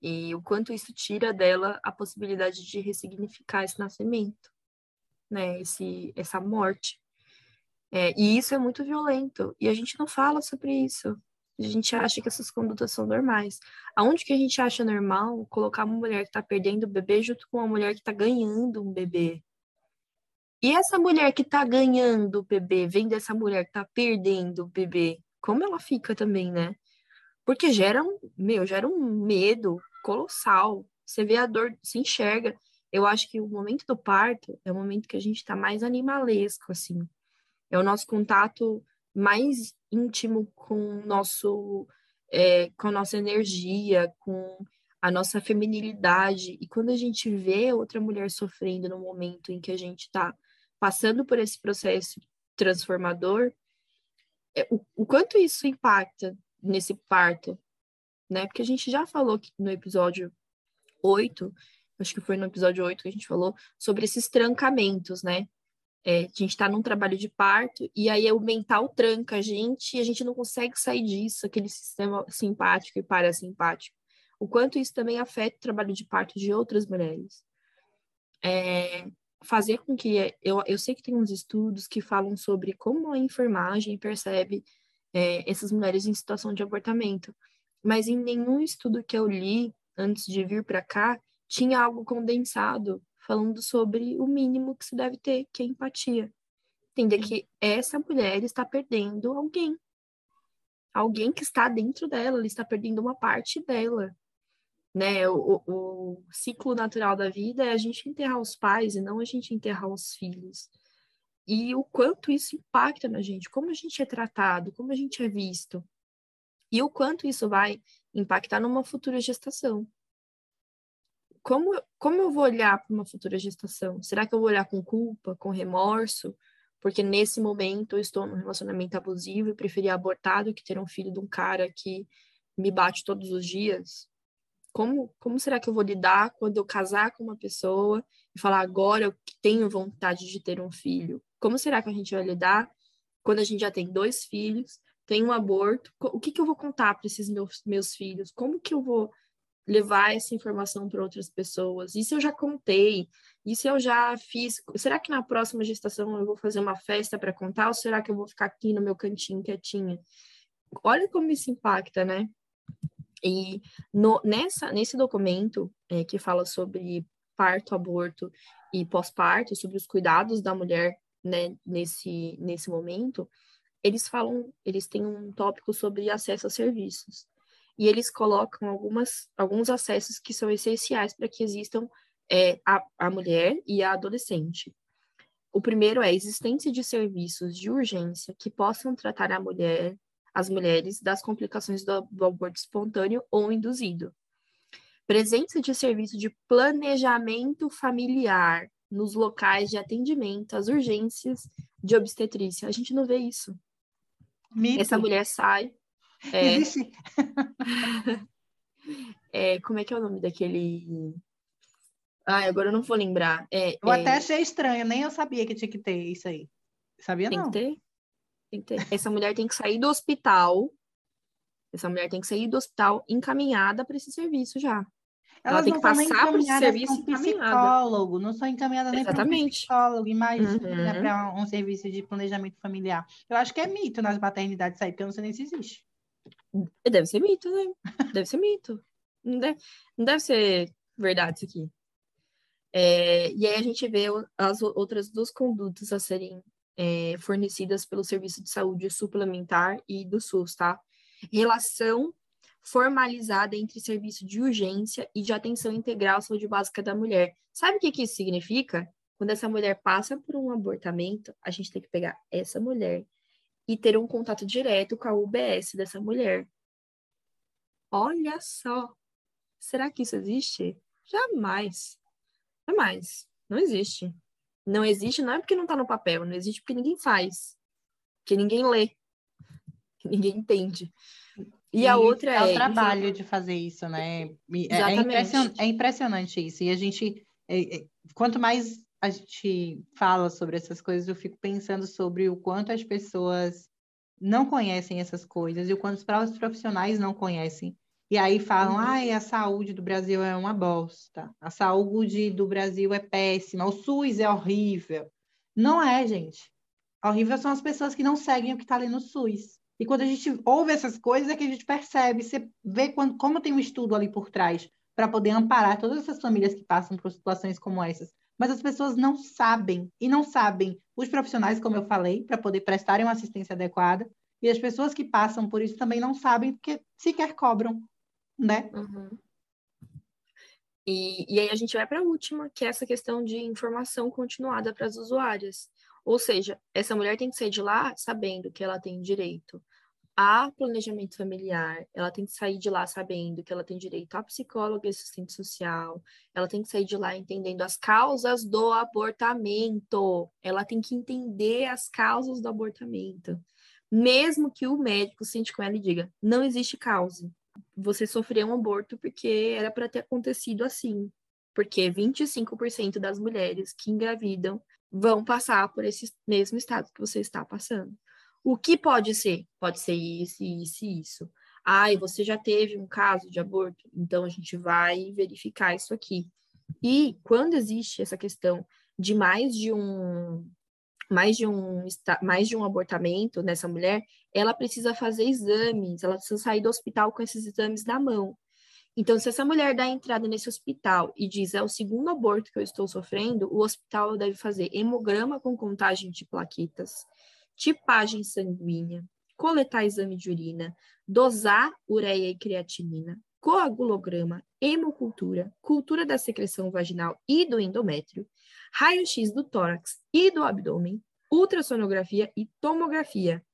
E o quanto isso tira dela a possibilidade de ressignificar esse nascimento, né? Esse, essa morte. É, e isso é muito violento. E a gente não fala sobre isso. A gente acha que essas condutas são normais. Aonde que a gente acha normal colocar uma mulher que está perdendo o bebê junto com uma mulher que está ganhando um bebê? E essa mulher que está ganhando o bebê, vendo essa mulher que está perdendo o bebê, como ela fica também, né? Porque gera um, meu, gera um medo colossal. Você vê a dor, se enxerga. Eu acho que o momento do parto é o momento que a gente está mais animalesco, assim. É o nosso contato mais íntimo com nosso, é, com a nossa energia, com a nossa feminilidade. E quando a gente vê outra mulher sofrendo no momento em que a gente está passando por esse processo transformador, é, o, o quanto isso impacta nesse parto, né? Porque a gente já falou no episódio 8, acho que foi no episódio 8 que a gente falou sobre esses trancamentos, né? É, a gente está num trabalho de parto e aí o mental tranca a gente e a gente não consegue sair disso, aquele sistema simpático e parasimpático. O quanto isso também afeta o trabalho de parto de outras mulheres. É, fazer com que eu, eu sei que tem uns estudos que falam sobre como a enfermagem percebe é, essas mulheres em situação de abortamento, mas em nenhum estudo que eu li antes de vir para cá tinha algo condensado falando sobre o mínimo que se deve ter, que é empatia. Entender que essa mulher está perdendo alguém. Alguém que está dentro dela, ela está perdendo uma parte dela né? O, o, ciclo natural da vida é a gente enterrar os pais e não a gente enterrar os filhos. E o quanto isso impacta na gente, como a gente é tratado, como a gente é visto. E o quanto isso vai impactar numa futura gestação. Como, como eu vou olhar para uma futura gestação? Será que eu vou olhar com culpa, com remorso? Porque nesse momento eu estou num relacionamento abusivo e preferi abortar do que ter um filho de um cara que me bate todos os dias? Como, como será que eu vou lidar quando eu casar com uma pessoa e falar agora eu tenho vontade de ter um filho? Como será que a gente vai lidar quando a gente já tem dois filhos, tem um aborto? O que, que eu vou contar para esses meus, meus filhos? Como que eu vou levar essa informação para outras pessoas? Se eu já contei? Se eu já fiz? Será que na próxima gestação eu vou fazer uma festa para contar? Ou será que eu vou ficar aqui no meu cantinho quietinha? Olha como isso impacta, né? E no, nessa, nesse documento é, que fala sobre parto, aborto e pós-parto, sobre os cuidados da mulher né, nesse, nesse momento, eles falam, eles têm um tópico sobre acesso a serviços. E eles colocam algumas, alguns acessos que são essenciais para que existam é, a, a mulher e a adolescente. O primeiro é a existência de serviços de urgência que possam tratar a mulher as mulheres das complicações do, do aborto espontâneo ou induzido. Presença de serviço de planejamento familiar nos locais de atendimento às urgências de obstetrícia. A gente não vê isso. Mito. Essa mulher sai. É, <laughs> é, como é que é o nome daquele. Ah, agora eu não vou lembrar. É, eu até é achei estranho, nem eu sabia que tinha que ter isso aí. Sabia tem não? Tem que ter? Essa mulher tem que sair do hospital. Essa mulher tem que sair do hospital encaminhada para esse serviço já. Elas ela tem que passar por esse serviço um psicólogo, não são encaminhadas nem para um psicólogo, imagina, uhum. para um serviço de planejamento familiar. Eu acho que é mito nas maternidades aí, porque eu não sei nem se existe. Deve ser mito, né? Deve ser mito. Não deve, não deve ser verdade isso aqui. É, e aí a gente vê as outras duas condutas a serem é, fornecidas pelo Serviço de Saúde Suplementar e do SUS, tá? Relação formalizada entre serviço de urgência e de atenção integral à saúde básica da mulher. Sabe o que, que isso significa? Quando essa mulher passa por um abortamento, a gente tem que pegar essa mulher e ter um contato direto com a UBS dessa mulher. Olha só! Será que isso existe? Jamais. Jamais. Não existe. Não existe não é porque não está no papel, não existe porque ninguém faz. Porque ninguém lê. Que ninguém entende. E, e a outra é. É o trabalho de fazer isso, né? É, é, impression, é impressionante isso. E a gente. É, é, quanto mais a gente fala sobre essas coisas, eu fico pensando sobre o quanto as pessoas não conhecem essas coisas e o quanto os profissionais não conhecem. E aí falam, uhum. ai, a saúde do Brasil é uma bosta, a saúde do Brasil é péssima, o SUS é horrível. Não é, gente. Horrível são as pessoas que não seguem o que está ali no SUS. E quando a gente ouve essas coisas, é que a gente percebe, você vê quando, como tem um estudo ali por trás para poder amparar todas essas famílias que passam por situações como essas. Mas as pessoas não sabem, e não sabem os profissionais, como eu falei, para poder prestarem uma assistência adequada, e as pessoas que passam por isso também não sabem, porque sequer cobram, né? Uhum. E, e aí a gente vai para a última, que é essa questão de informação continuada para as usuárias. Ou seja, essa mulher tem que sair de lá sabendo que ela tem direito a planejamento familiar, ela tem que sair de lá sabendo que ela tem direito a psicóloga e assistente social, ela tem que sair de lá entendendo as causas do abortamento, ela tem que entender as causas do abortamento. Mesmo que o médico sente com ela e diga, não existe causa, você sofreu um aborto porque era para ter acontecido assim, porque 25% das mulheres que engravidam vão passar por esse mesmo estado que você está passando. O que pode ser? Pode ser isso, isso e isso. Ah, e você já teve um caso de aborto, então a gente vai verificar isso aqui. E quando existe essa questão de mais de um mais de um mais de um abortamento nessa mulher, ela precisa fazer exames, ela precisa sair do hospital com esses exames na mão. Então, se essa mulher dá entrada nesse hospital e diz é o segundo aborto que eu estou sofrendo, o hospital deve fazer hemograma com contagem de plaquetas, tipagem sanguínea, coletar exame de urina, dosar ureia e creatinina, coagulograma, hemocultura, cultura da secreção vaginal e do endométrio, raio-x do tórax e do abdômen, ultrassonografia e tomografia,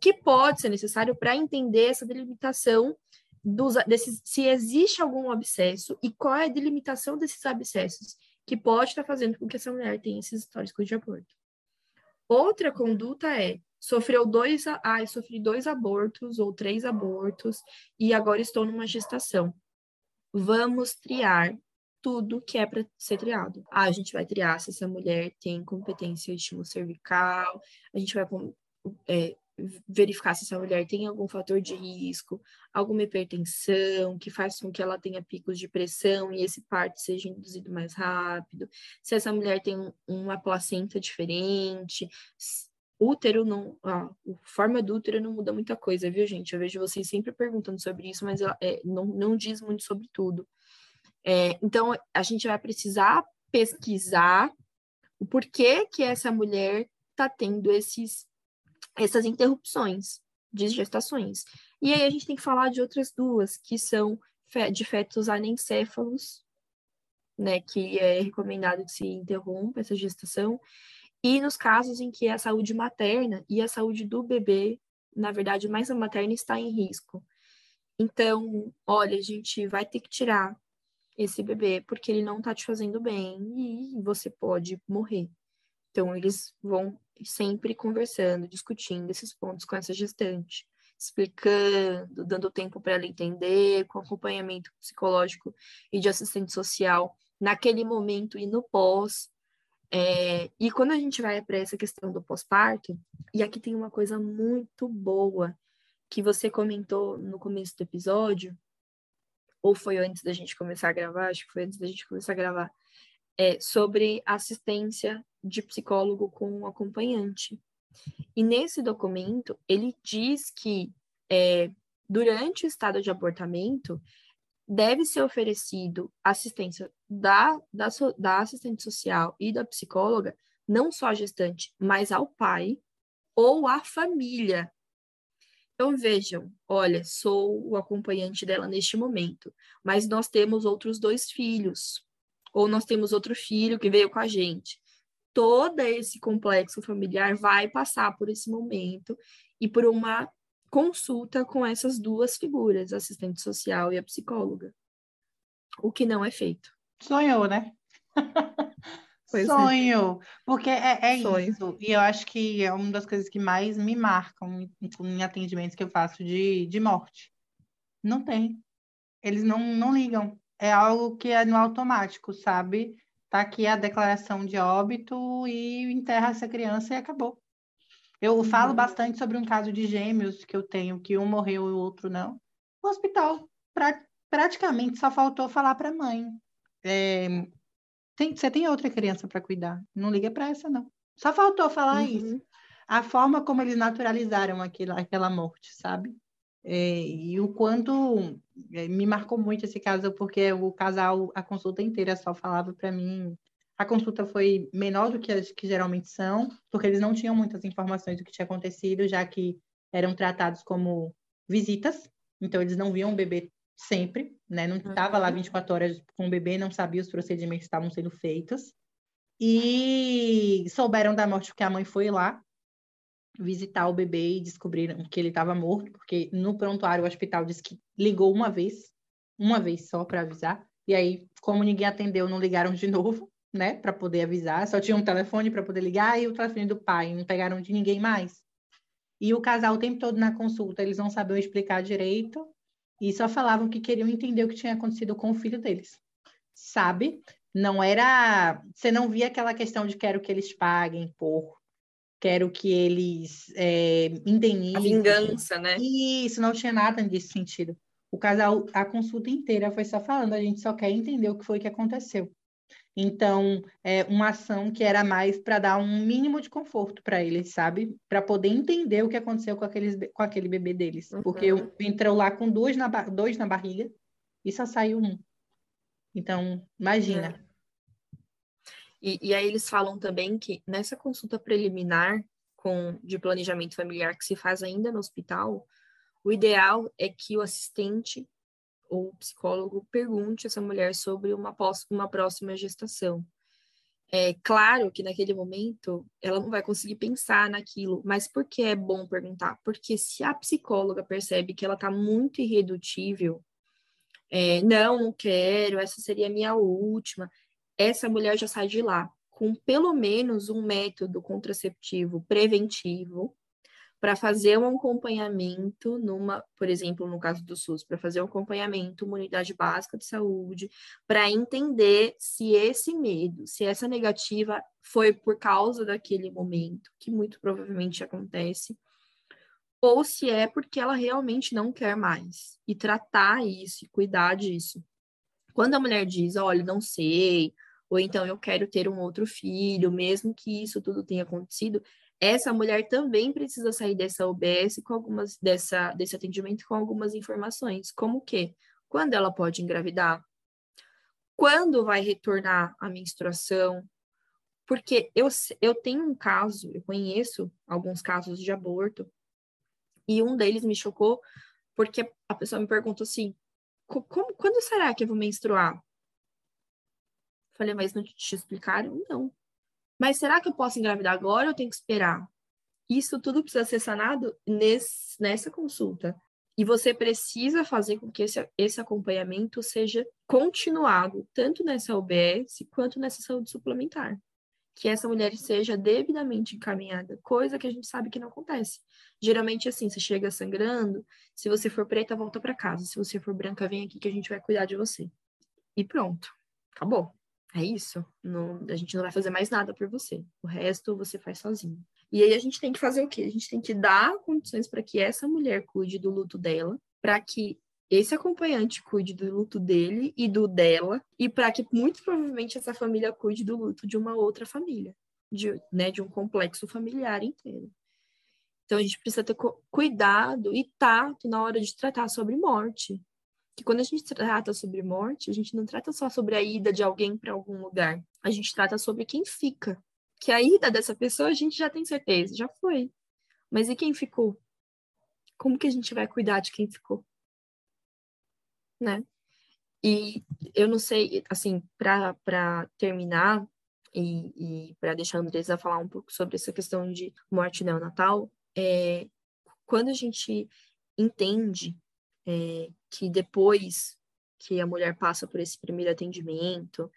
que pode ser necessário para entender essa delimitação dos, desses, se existe algum abscesso e qual é a delimitação desses abscessos que pode estar fazendo com que essa mulher tenha esses históricos de aborto. Outra conduta é sofreu dois, ah, sofri dois abortos ou três abortos e agora estou numa gestação. Vamos triar tudo que é para ser triado. Ah, a gente vai triar se essa mulher tem competência de estímulo cervical, a gente vai é, verificar se essa mulher tem algum fator de risco, alguma hipertensão que faz com que ela tenha picos de pressão e esse parto seja induzido mais rápido, se essa mulher tem uma placenta diferente, útero não, a forma do útero não muda muita coisa, viu, gente? Eu vejo vocês sempre perguntando sobre isso, mas é, não, não diz muito sobre tudo. É, então, a gente vai precisar pesquisar o porquê que essa mulher está tendo esses essas interrupções de gestações. E aí a gente tem que falar de outras duas, que são de fetos anencéfalos, né, que é recomendado que se interrompa essa gestação, e nos casos em que a saúde materna e a saúde do bebê, na verdade, mais a materna está em risco. Então, olha, a gente vai ter que tirar esse bebê porque ele não está te fazendo bem e você pode morrer. Então, eles vão sempre conversando, discutindo esses pontos com essa gestante, explicando, dando tempo para ela entender, com acompanhamento psicológico e de assistente social naquele momento e no pós. É, e quando a gente vai para essa questão do pós-parto, e aqui tem uma coisa muito boa que você comentou no começo do episódio, ou foi antes da gente começar a gravar, acho que foi antes da gente começar a gravar, é, sobre assistência de psicólogo com um acompanhante. E nesse documento, ele diz que é, durante o estado de abortamento, deve ser oferecido assistência da, da, da assistente social e da psicóloga, não só à gestante, mas ao pai ou à família. Então vejam, olha, sou o acompanhante dela neste momento, mas nós temos outros dois filhos ou nós temos outro filho que veio com a gente. Todo esse complexo familiar vai passar por esse momento e por uma consulta com essas duas figuras, a assistente social e a psicóloga. O que não é feito. sonhou, né? <laughs> Pois é. Sonho, é. porque é, é isso. E eu acho que é uma das coisas que mais me marcam em, em atendimentos que eu faço de, de morte. Não tem. Eles não, não ligam. É algo que é no automático, sabe? Tá aqui a declaração de óbito e enterra essa criança e acabou. Eu uhum. falo bastante sobre um caso de gêmeos que eu tenho, que um morreu e o outro não. O hospital pra, praticamente só faltou falar para a mãe. É, tem, você tem outra criança para cuidar. Não liga para essa, não. Só faltou falar uhum. isso. A forma como eles naturalizaram aquela, aquela morte, sabe? É, e o quanto é, me marcou muito esse caso, porque o casal, a consulta inteira só falava para mim. A consulta foi menor do que as que geralmente são, porque eles não tinham muitas informações do que tinha acontecido, já que eram tratados como visitas, então eles não viam o bebê sempre, né? Não estava lá 24 uhum. horas com o bebê, não sabia os procedimentos que estavam sendo feitos. E souberam da morte porque a mãe foi lá visitar o bebê e descobriram que ele estava morto, porque no prontuário o hospital disse que ligou uma vez, uma vez só para avisar. E aí, como ninguém atendeu, não ligaram de <laughs> novo, né, para poder avisar. Só tinha um telefone para poder ligar e o telefone do pai, não pegaram de ninguém mais. E o casal o tempo todo na consulta, eles não sabiam explicar direito e só falavam que queriam entender o que tinha acontecido com o filho deles. Sabe? Não era. Você não via aquela questão de quero que eles paguem por. Quero que eles é, indenizem. A vingança, né? Isso, não tinha nada nesse sentido. O casal, a consulta inteira foi só falando, a gente só quer entender o que foi que aconteceu. Então, é uma ação que era mais para dar um mínimo de conforto para eles, sabe? Para poder entender o que aconteceu com, aqueles, com aquele bebê deles. Uhum. Porque entrou lá com dois na, dois na barriga e só saiu um. Então, imagina. É. E, e aí eles falam também que nessa consulta preliminar com, de planejamento familiar que se faz ainda no hospital, o ideal é que o assistente ou o psicólogo pergunte a essa mulher sobre uma, uma próxima gestação. É claro que naquele momento ela não vai conseguir pensar naquilo, mas por que é bom perguntar? Porque se a psicóloga percebe que ela está muito irredutível, é, não, não quero, essa seria a minha última, essa mulher já sai de lá com pelo menos um método contraceptivo preventivo para fazer um acompanhamento numa, por exemplo, no caso do SUS, para fazer um acompanhamento, uma unidade básica de saúde, para entender se esse medo, se essa negativa foi por causa daquele momento, que muito provavelmente acontece, ou se é porque ela realmente não quer mais, e tratar isso, e cuidar disso. Quando a mulher diz, olha, não sei, ou então eu quero ter um outro filho, mesmo que isso tudo tenha acontecido, essa mulher também precisa sair dessa OBS com algumas dessa desse atendimento com algumas informações, como que quando ela pode engravidar, quando vai retornar a menstruação, porque eu, eu tenho um caso, eu conheço alguns casos de aborto, e um deles me chocou porque a pessoa me perguntou assim: como, quando será que eu vou menstruar? Falei, mas não te explicaram? Não. Mas será que eu posso engravidar agora ou tenho que esperar? Isso tudo precisa ser sanado nesse, nessa consulta. E você precisa fazer com que esse, esse acompanhamento seja continuado, tanto nessa OBS quanto nessa saúde suplementar. Que essa mulher seja devidamente encaminhada, coisa que a gente sabe que não acontece. Geralmente, assim, você chega sangrando, se você for preta, volta para casa. Se você for branca, vem aqui que a gente vai cuidar de você. E pronto, acabou. É isso. Não, a gente não vai fazer mais nada por você. O resto você faz sozinho. E aí a gente tem que fazer o quê? A gente tem que dar condições para que essa mulher cuide do luto dela, para que esse acompanhante cuide do luto dele e do dela, e para que muito provavelmente essa família cuide do luto de uma outra família, de, né, de um complexo familiar inteiro. Então a gente precisa ter cuidado e tato na hora de tratar sobre morte que quando a gente trata sobre morte, a gente não trata só sobre a ida de alguém para algum lugar. A gente trata sobre quem fica. Que a ida dessa pessoa a gente já tem certeza, já foi. Mas e quem ficou? Como que a gente vai cuidar de quem ficou? Né? E eu não sei, assim, para terminar e, e para deixar a Andresa falar um pouco sobre essa questão de morte neonatal, é, quando a gente entende é, que depois que a mulher passa por esse primeiro atendimento,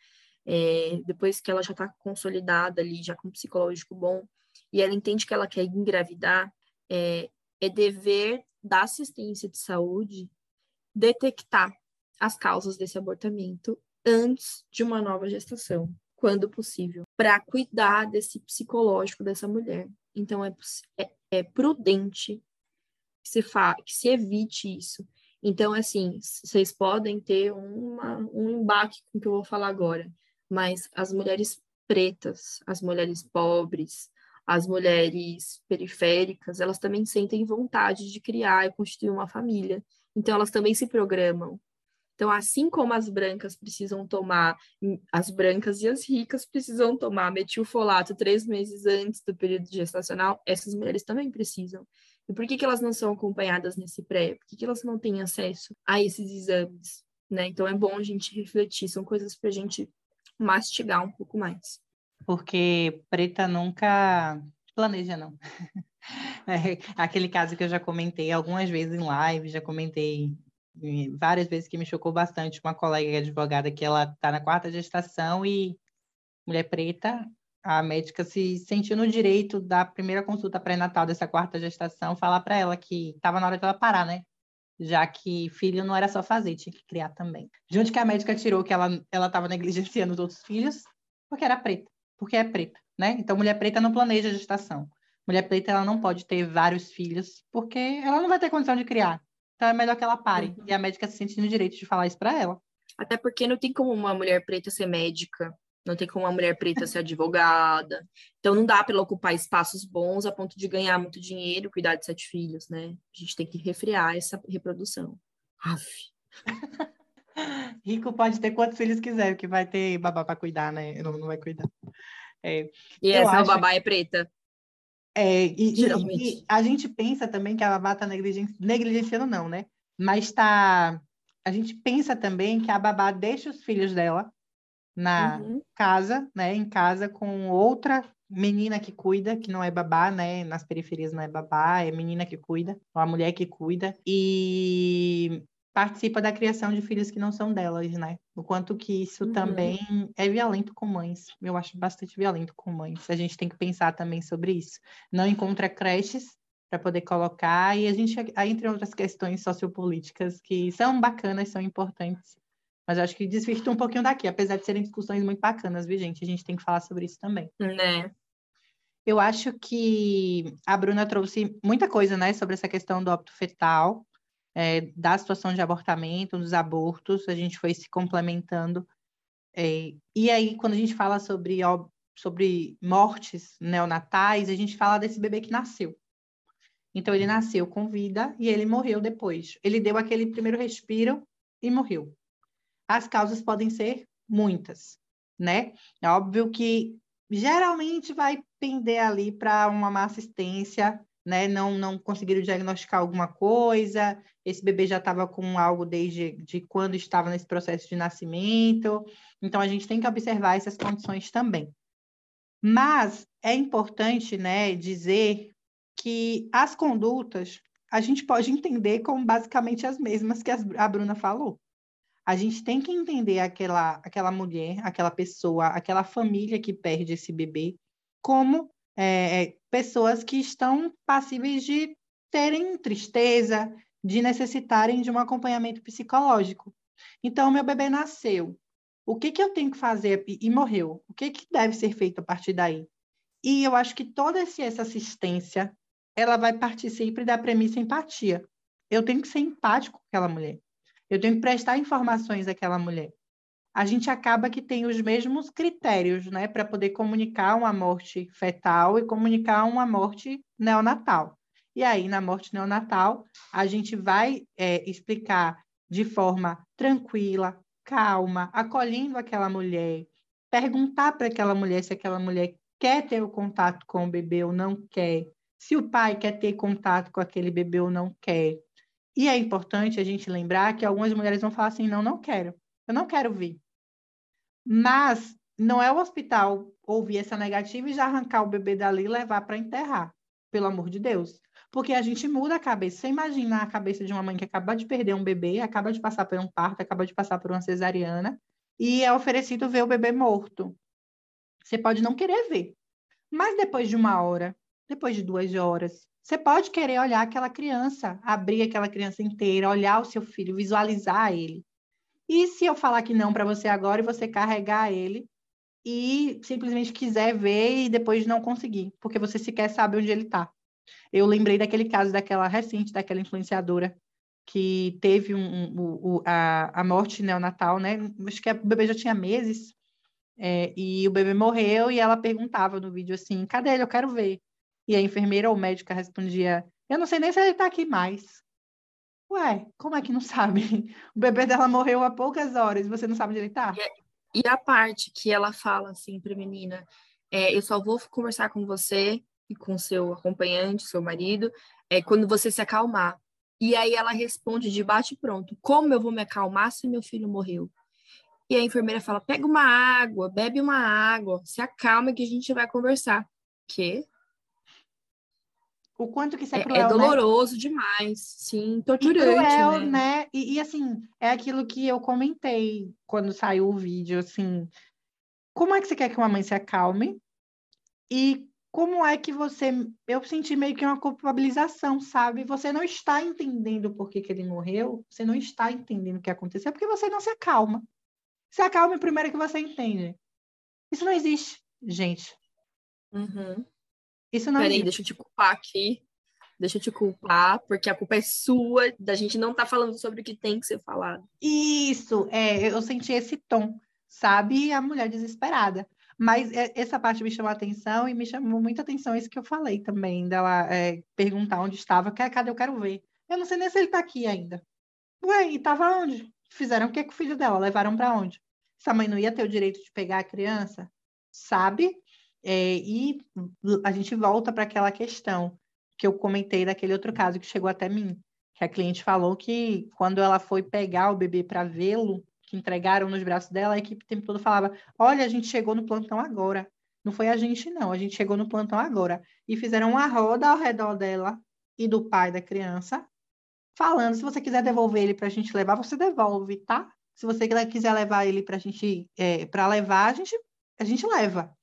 é, depois que ela já está consolidada ali, já com um psicológico bom, e ela entende que ela quer engravidar, é, é dever da assistência de saúde detectar as causas desse abortamento antes de uma nova gestação, quando possível, para cuidar desse psicológico dessa mulher. Então, é, é, é prudente que se, fa que se evite isso. Então, assim, vocês podem ter uma, um embate com o que eu vou falar agora, mas as mulheres pretas, as mulheres pobres, as mulheres periféricas, elas também sentem vontade de criar e constituir uma família. Então, elas também se programam. Então, assim como as brancas precisam tomar, as brancas e as ricas precisam tomar metilfolato três meses antes do período gestacional, essas mulheres também precisam. E por que, que elas não são acompanhadas nesse pré? Por que, que elas não têm acesso a esses exames? Né? Então, é bom a gente refletir, são coisas para a gente mastigar um pouco mais. Porque preta nunca planeja, não. <laughs> É, aquele caso que eu já comentei algumas vezes em live, já comentei várias vezes que me chocou bastante uma colega advogada que ela está na quarta gestação e mulher preta, a médica se sentiu no direito da primeira consulta pré-natal dessa quarta gestação falar para ela que estava na hora de ela parar, né? Já que filho não era só fazer, tinha que criar também. De onde que a médica tirou que ela ela estava negligenciando os outros filhos? Porque era preta, porque é preta, né? Então mulher preta não planeja a gestação. Mulher preta ela não pode ter vários filhos porque ela não vai ter condição de criar. Então é melhor que ela pare. Uhum. E a médica se sente no direito de falar isso para ela. Até porque não tem como uma mulher preta ser médica, não tem como uma mulher preta ser advogada. Então não dá para ela ocupar espaços bons a ponto de ganhar muito dinheiro, cuidar de sete filhos, né? A gente tem que refrear essa reprodução. Aff. <laughs> Rico pode ter quantos filhos quiser, que vai ter babá para cuidar, né? Não, não vai cuidar. É, e essa acho... babá é preta. É, e, e, e, a gente pensa também que a babá está negligenciando, não, né? Mas está. A gente pensa também que a babá deixa os filhos dela na uhum. casa, né? Em casa com outra menina que cuida, que não é babá, né? Nas periferias não é babá, é menina que cuida, ou a mulher que cuida. E participa da criação de filhos que não são delas, né? O quanto que isso uhum. também é violento com mães. Eu acho bastante violento com mães. A gente tem que pensar também sobre isso. Não encontra creches para poder colocar e a gente, entre outras questões sociopolíticas que são bacanas, são importantes. Mas eu acho que desvirtua um pouquinho daqui, apesar de serem discussões muito bacanas, viu, gente? A gente tem que falar sobre isso também. Né? Eu acho que a Bruna trouxe muita coisa, né, sobre essa questão do óbito fetal é, da situação de abortamento, dos abortos, a gente foi se complementando. É, e aí, quando a gente fala sobre, sobre mortes neonatais, a gente fala desse bebê que nasceu. Então, ele nasceu com vida e ele morreu depois. Ele deu aquele primeiro respiro e morreu. As causas podem ser muitas, né? É óbvio que geralmente vai pender ali para uma má assistência né, não, não conseguiram diagnosticar alguma coisa, esse bebê já estava com algo desde de quando estava nesse processo de nascimento. Então, a gente tem que observar essas condições também. Mas é importante né, dizer que as condutas a gente pode entender como basicamente as mesmas que a Bruna falou. A gente tem que entender aquela, aquela mulher, aquela pessoa, aquela família que perde esse bebê como é, é, pessoas que estão passíveis de terem tristeza, de necessitarem de um acompanhamento psicológico. Então, meu bebê nasceu. O que, que eu tenho que fazer? E, morreu. O que, que deve ser feito a partir daí? E eu acho que toda essa assistência, ela vai partir sempre da premissa empatia. Eu tenho que ser empático com aquela mulher. Eu tenho que prestar informações àquela mulher a gente acaba que tem os mesmos critérios, né, para poder comunicar uma morte fetal e comunicar uma morte neonatal. E aí, na morte neonatal, a gente vai é, explicar de forma tranquila, calma, acolhendo aquela mulher, perguntar para aquela mulher se aquela mulher quer ter o contato com o bebê ou não quer, se o pai quer ter contato com aquele bebê ou não quer. E é importante a gente lembrar que algumas mulheres vão falar assim: não, não quero, eu não quero vir. Mas não é o hospital ouvir essa negativa e já arrancar o bebê dali e levar para enterrar, pelo amor de Deus. porque a gente muda a cabeça. Você imagina a cabeça de uma mãe que acaba de perder um bebê, acaba de passar por um parto, acaba de passar por uma cesariana, e é oferecido ver o bebê morto. Você pode não querer ver, mas depois de uma hora, depois de duas horas, você pode querer olhar aquela criança, abrir aquela criança inteira, olhar o seu filho, visualizar ele. E se eu falar que não para você agora e você carregar ele e simplesmente quiser ver e depois não conseguir, porque você sequer sabe onde ele está. Eu lembrei daquele caso daquela recente, daquela influenciadora que teve um, um, um, a, a morte neonatal, né? Acho que o bebê já tinha meses, é, e o bebê morreu, e ela perguntava no vídeo assim: cadê ele? Eu quero ver. E a enfermeira ou médica respondia: eu não sei nem se ele está aqui mais. Ué, como é que não sabe? <laughs> O bebê dela morreu há poucas horas e você não sabe onde ele está? E, e, a parte que ela fala assim para menina: é, eu só vou conversar com você e com seu acompanhante, seu marido, é quando você se acalmar. E aí ela responde de bate pronto: Como eu vou me acalmar se meu filho morreu? E a enfermeira fala: Pega uma água, bebe uma água, se acalma que a gente vai conversar. Que? O quanto que isso é, é cruel, É, doloroso né? demais, sim, torturante, e cruel, né? né? E, e, assim, é aquilo que eu comentei quando saiu o vídeo, assim, como é que você quer que uma mãe se acalme? E como é que você. Eu senti meio que uma culpabilização, sabe? Você não está entendendo por que, que ele morreu, você não está entendendo o que aconteceu, porque você não se acalma. Se acalme primeiro que você entende. Isso não existe, gente. Uhum. Isso não Peraí, existe. deixa eu te culpar aqui. Deixa eu te culpar, porque a culpa é sua, da gente não tá falando sobre o que tem que ser falado. Isso, é, eu senti esse tom, sabe? A mulher desesperada. Mas é, essa parte me chamou a atenção e me chamou muita atenção isso que eu falei também, dela é, perguntar onde estava, cadê eu quero ver. Eu não sei nem se ele está aqui ainda. Ué, e estava onde? Fizeram o que com o filho dela? Levaram para onde? Essa mãe não ia ter o direito de pegar a criança? Sabe? É, e a gente volta para aquela questão que eu comentei daquele outro caso que chegou até mim, que a cliente falou que quando ela foi pegar o bebê para vê-lo, que entregaram nos braços dela, a equipe o tempo todo falava: Olha, a gente chegou no plantão agora. Não foi a gente, não, a gente chegou no plantão agora. E fizeram uma roda ao redor dela e do pai da criança, falando: se você quiser devolver ele para a gente levar, você devolve, tá? Se você quiser levar ele para a gente, é, para levar, a gente, a gente leva.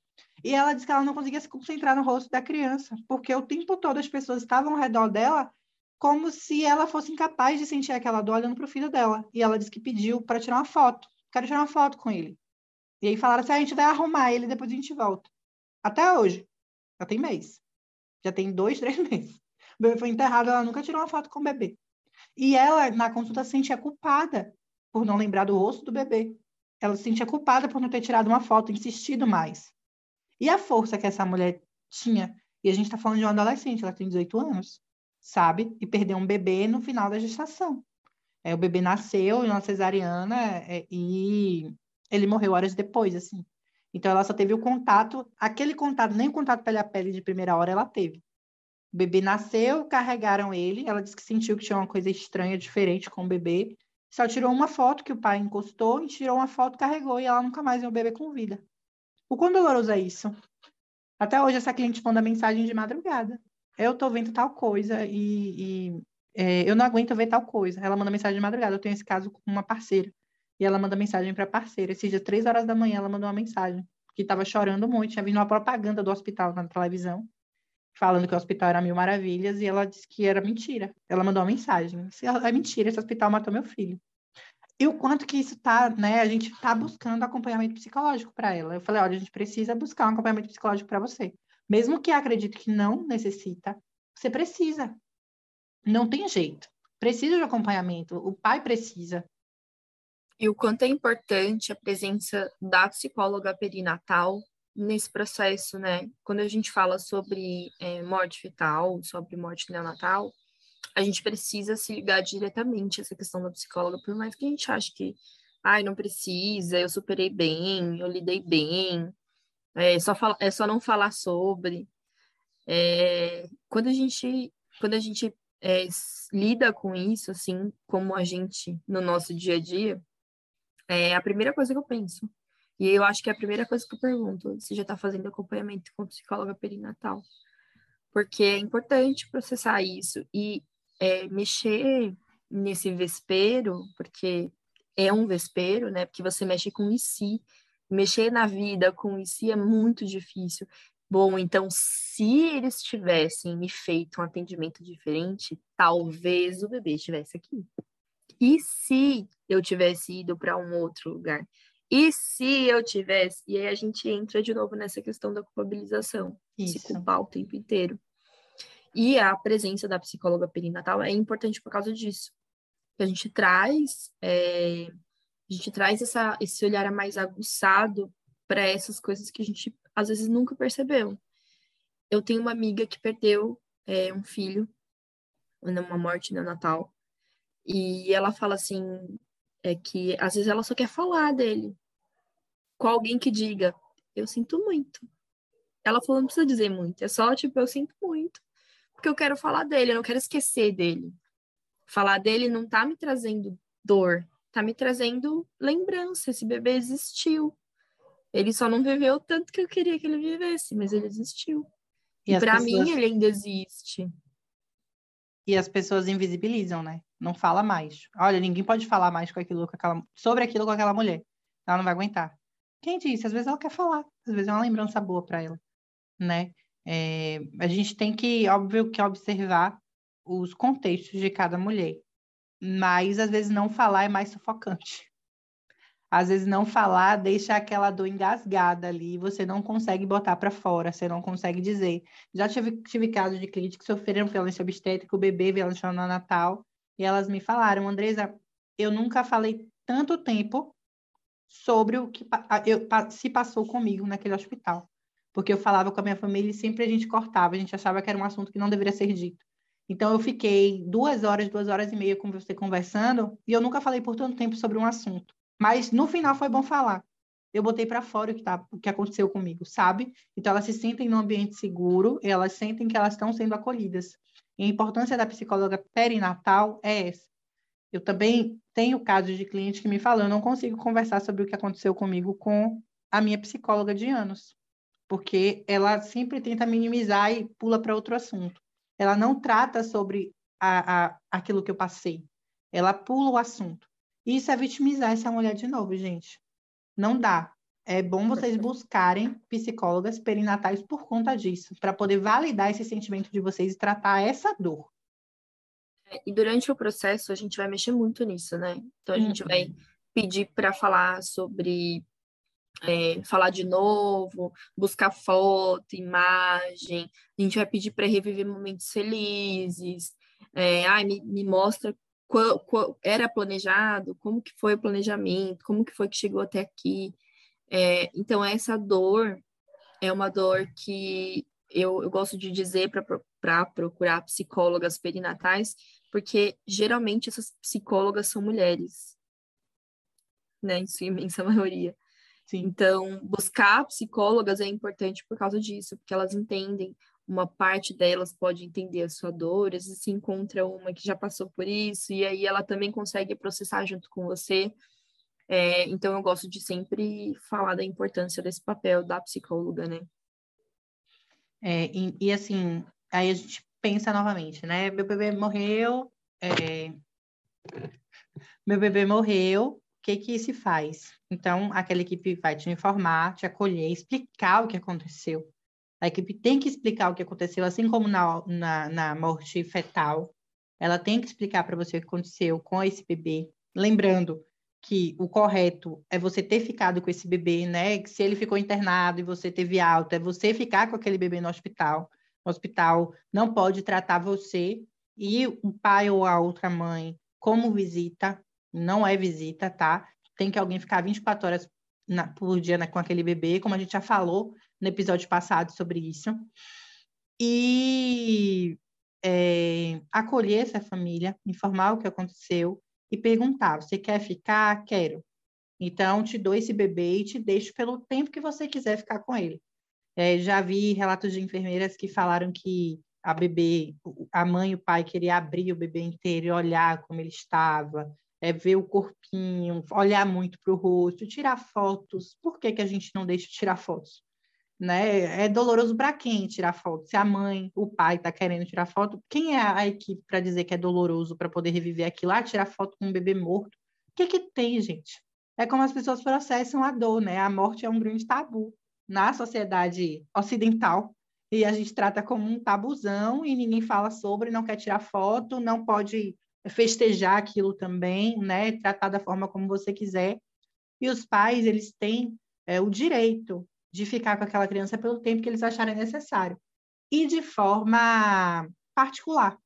E ela disse que ela não conseguia se concentrar no rosto da criança, porque o tempo todo as pessoas estavam ao redor dela como se ela fosse incapaz de sentir aquela dor olhando para o filho dela. E ela disse que pediu para tirar uma foto. Quero tirar uma foto com ele. E aí falaram assim: ah, a gente vai arrumar ele, depois a gente volta. Até hoje. Já tem mês. Já tem dois, <laughs> três meses. O bebê foi enterrado, ela nunca tirou uma foto com o bebê. E ela, na consulta, se sentia culpada por não lembrar do rosto do bebê. Ela se sentia culpada por não ter tirado uma foto, insistido mais. E a força que essa mulher tinha, e a gente está falando de uma adolescente, ela tem 18 anos, sabe? E perdeu um bebê no final da gestação. É, o bebê nasceu em uma cesariana é, e ele morreu horas depois, assim. Então ela só teve o contato, aquele contato, nem o contato pele a pele de primeira hora ela teve. O bebê nasceu, carregaram ele, ela disse que sentiu que tinha uma coisa estranha, diferente com o bebê. Só tirou uma foto que o pai encostou e tirou uma foto, carregou e ela nunca mais viu o bebê com vida. O quão doloroso é isso? Até hoje essa cliente manda mensagem de madrugada eu tô vendo tal coisa e, e é, eu não aguento ver tal coisa. Ela manda mensagem de madrugada. Eu tenho esse caso com uma parceira. E ela manda mensagem para a parceira. Esses dias, três horas da manhã, ela mandou uma mensagem que estava chorando muito. Tinha vindo uma propaganda do hospital na televisão, falando que o hospital era mil maravilhas, e ela disse que era mentira. Ela mandou uma mensagem. É mentira, esse hospital matou meu filho. E o quanto que isso tá, né? A gente tá buscando acompanhamento psicológico para ela. Eu falei, olha, a gente precisa buscar um acompanhamento psicológico para você. Mesmo que acredite que não necessita, você precisa. Não tem jeito. Precisa de acompanhamento. O pai precisa. E o quanto é importante a presença da psicóloga perinatal nesse processo, né? Quando a gente fala sobre é, morte fetal, sobre morte neonatal, a gente precisa se ligar diretamente a essa questão da psicóloga, por mais que a gente ache que, ai, não precisa, eu superei bem, eu lidei bem, é só, fala, é só não falar sobre. É, quando a gente, quando a gente é, lida com isso, assim, como a gente no nosso dia a dia, é a primeira coisa que eu penso. E eu acho que é a primeira coisa que eu pergunto, se já está fazendo acompanhamento com psicóloga perinatal. porque é importante processar isso e é, mexer nesse vespero, porque é um vespero, né? Porque você mexe com o si, mexer na vida com o si é muito difícil. Bom, então, se eles tivessem me feito um atendimento diferente, talvez o bebê estivesse aqui. E se eu tivesse ido para um outro lugar? E se eu tivesse? E aí a gente entra de novo nessa questão da culpabilização, Isso. se culpar o tempo inteiro. E a presença da psicóloga perinatal é importante por causa disso. A gente traz, é, a gente traz essa, esse olhar mais aguçado para essas coisas que a gente às vezes nunca percebeu. Eu tenho uma amiga que perdeu é, um filho numa morte neonatal e ela fala assim é que às vezes ela só quer falar dele com alguém que diga eu sinto muito. Ela falou não precisa dizer muito, é só tipo eu sinto muito porque eu quero falar dele, eu não quero esquecer dele. Falar dele não tá me trazendo dor, tá me trazendo lembrança. Esse bebê existiu. Ele só não viveu tanto que eu queria que ele vivesse, mas ele existiu. E, e para pessoas... mim ele ainda existe. E as pessoas invisibilizam, né? Não fala mais. Olha, ninguém pode falar mais com aquilo, com aquela... sobre aquilo com aquela mulher. Ela não vai aguentar. Quem disse? Às vezes ela quer falar. Às vezes é uma lembrança boa para ela, né? É, a gente tem que, óbvio, que observar os contextos de cada mulher, mas às vezes não falar é mais sufocante. Às vezes não falar deixa aquela dor engasgada ali, você não consegue botar para fora, você não consegue dizer. Já tive, tive casos de clientes que sofreram violência obstétrica, o bebê violência no Natal, e elas me falaram, Andresa, eu nunca falei tanto tempo sobre o que eu, se passou comigo naquele hospital porque eu falava com a minha família e sempre a gente cortava, a gente achava que era um assunto que não deveria ser dito. Então, eu fiquei duas horas, duas horas e meia com você conversando, e eu nunca falei por tanto tempo sobre um assunto. Mas, no final, foi bom falar. Eu botei para fora o que, tá, o que aconteceu comigo, sabe? Então, elas se sentem num ambiente seguro, elas sentem que elas estão sendo acolhidas. E a importância da psicóloga perinatal é essa. Eu também tenho casos de clientes que me falam, eu não consigo conversar sobre o que aconteceu comigo com a minha psicóloga de anos porque ela sempre tenta minimizar e pula para outro assunto. Ela não trata sobre a, a, aquilo que eu passei. Ela pula o assunto. Isso é vitimizar essa mulher de novo, gente. Não dá. É bom vocês buscarem psicólogas perinatais por conta disso, para poder validar esse sentimento de vocês e tratar essa dor. É, e durante o processo a gente vai mexer muito nisso, né? Então a gente uhum. vai pedir para falar sobre é, falar de novo, buscar foto, imagem. A gente vai pedir para reviver momentos felizes. É, ai, me, me mostra qual, qual, era planejado, como que foi o planejamento, como que foi que chegou até aqui. É, então, essa dor é uma dor que eu, eu gosto de dizer para procurar psicólogas perinatais, porque geralmente essas psicólogas são mulheres, né, em sua imensa maioria. Sim. Então, buscar psicólogas é importante por causa disso, porque elas entendem, uma parte delas pode entender a sua dor, às vezes se encontra uma que já passou por isso, e aí ela também consegue processar junto com você. É, então, eu gosto de sempre falar da importância desse papel da psicóloga, né? É, e, e, assim, aí a gente pensa novamente, né? Meu bebê morreu, é... meu bebê morreu, que que se faz? Então, aquela equipe vai te informar, te acolher, explicar o que aconteceu. A equipe tem que explicar o que aconteceu, assim como na, na, na morte fetal. Ela tem que explicar para você o que aconteceu com esse bebê. Lembrando que o correto é você ter ficado com esse bebê, né? Se ele ficou internado e você teve alta, é você ficar com aquele bebê no hospital. O hospital não pode tratar você e o pai ou a outra mãe como visita, não é visita, tá? Tem que alguém ficar 24 horas na, por dia né, com aquele bebê, como a gente já falou no episódio passado sobre isso. E é, acolher essa família, informar o que aconteceu e perguntar: você quer ficar? Quero. Então, te dou esse bebê e te deixo pelo tempo que você quiser ficar com ele. É, já vi relatos de enfermeiras que falaram que a bebê, a mãe e o pai queriam abrir o bebê inteiro e olhar como ele estava, é ver o corpinho, olhar muito para o rosto, tirar fotos. Por que, que a gente não deixa tirar fotos? né? É doloroso para quem tirar foto? Se a mãe, o pai está querendo tirar foto, quem é a equipe para dizer que é doloroso para poder reviver aquilo? Ah, tirar foto com um bebê morto. O que que tem, gente? É como as pessoas processam a dor, né? A morte é um grande tabu na sociedade ocidental e a gente trata como um tabuzão e ninguém fala sobre, não quer tirar foto, não pode festejar aquilo também, né? Tratar da forma como você quiser. E os pais, eles têm é, o direito de ficar com aquela criança pelo tempo que eles acharem necessário. E de forma particular.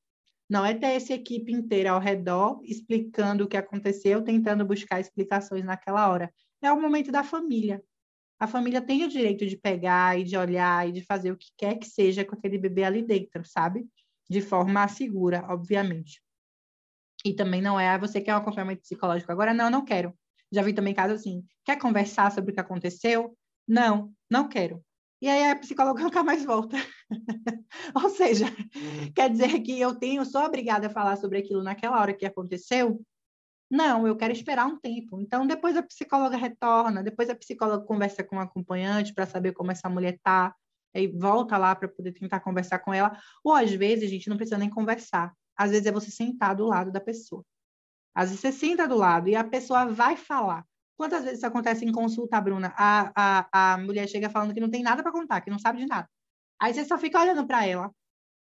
Não é ter essa equipe inteira ao redor explicando o que aconteceu, tentando buscar explicações naquela hora. É o momento da família. A família tem o direito de pegar e de olhar e de fazer o que quer que seja com aquele bebê ali dentro, sabe? De forma segura, obviamente. E também não é, ah, você quer um acompanhamento psicológico agora? Não, não quero. Já vi também casos assim, quer conversar sobre o que aconteceu? Não, não quero. E aí a psicóloga <laughs> nunca mais volta. <laughs> Ou seja, quer dizer que eu tenho, sou obrigada a falar sobre aquilo naquela hora que aconteceu? Não, eu quero esperar um tempo. Então, depois a psicóloga retorna, depois a psicóloga conversa com o acompanhante para saber como essa mulher está, aí volta lá para poder tentar conversar com ela. Ou às vezes a gente não precisa nem conversar. Às vezes é você sentar do lado da pessoa. Às vezes você senta do lado e a pessoa vai falar. Quantas vezes isso acontece em consulta, Bruna? A, a, a mulher chega falando que não tem nada para contar, que não sabe de nada. Aí você só fica olhando para ela.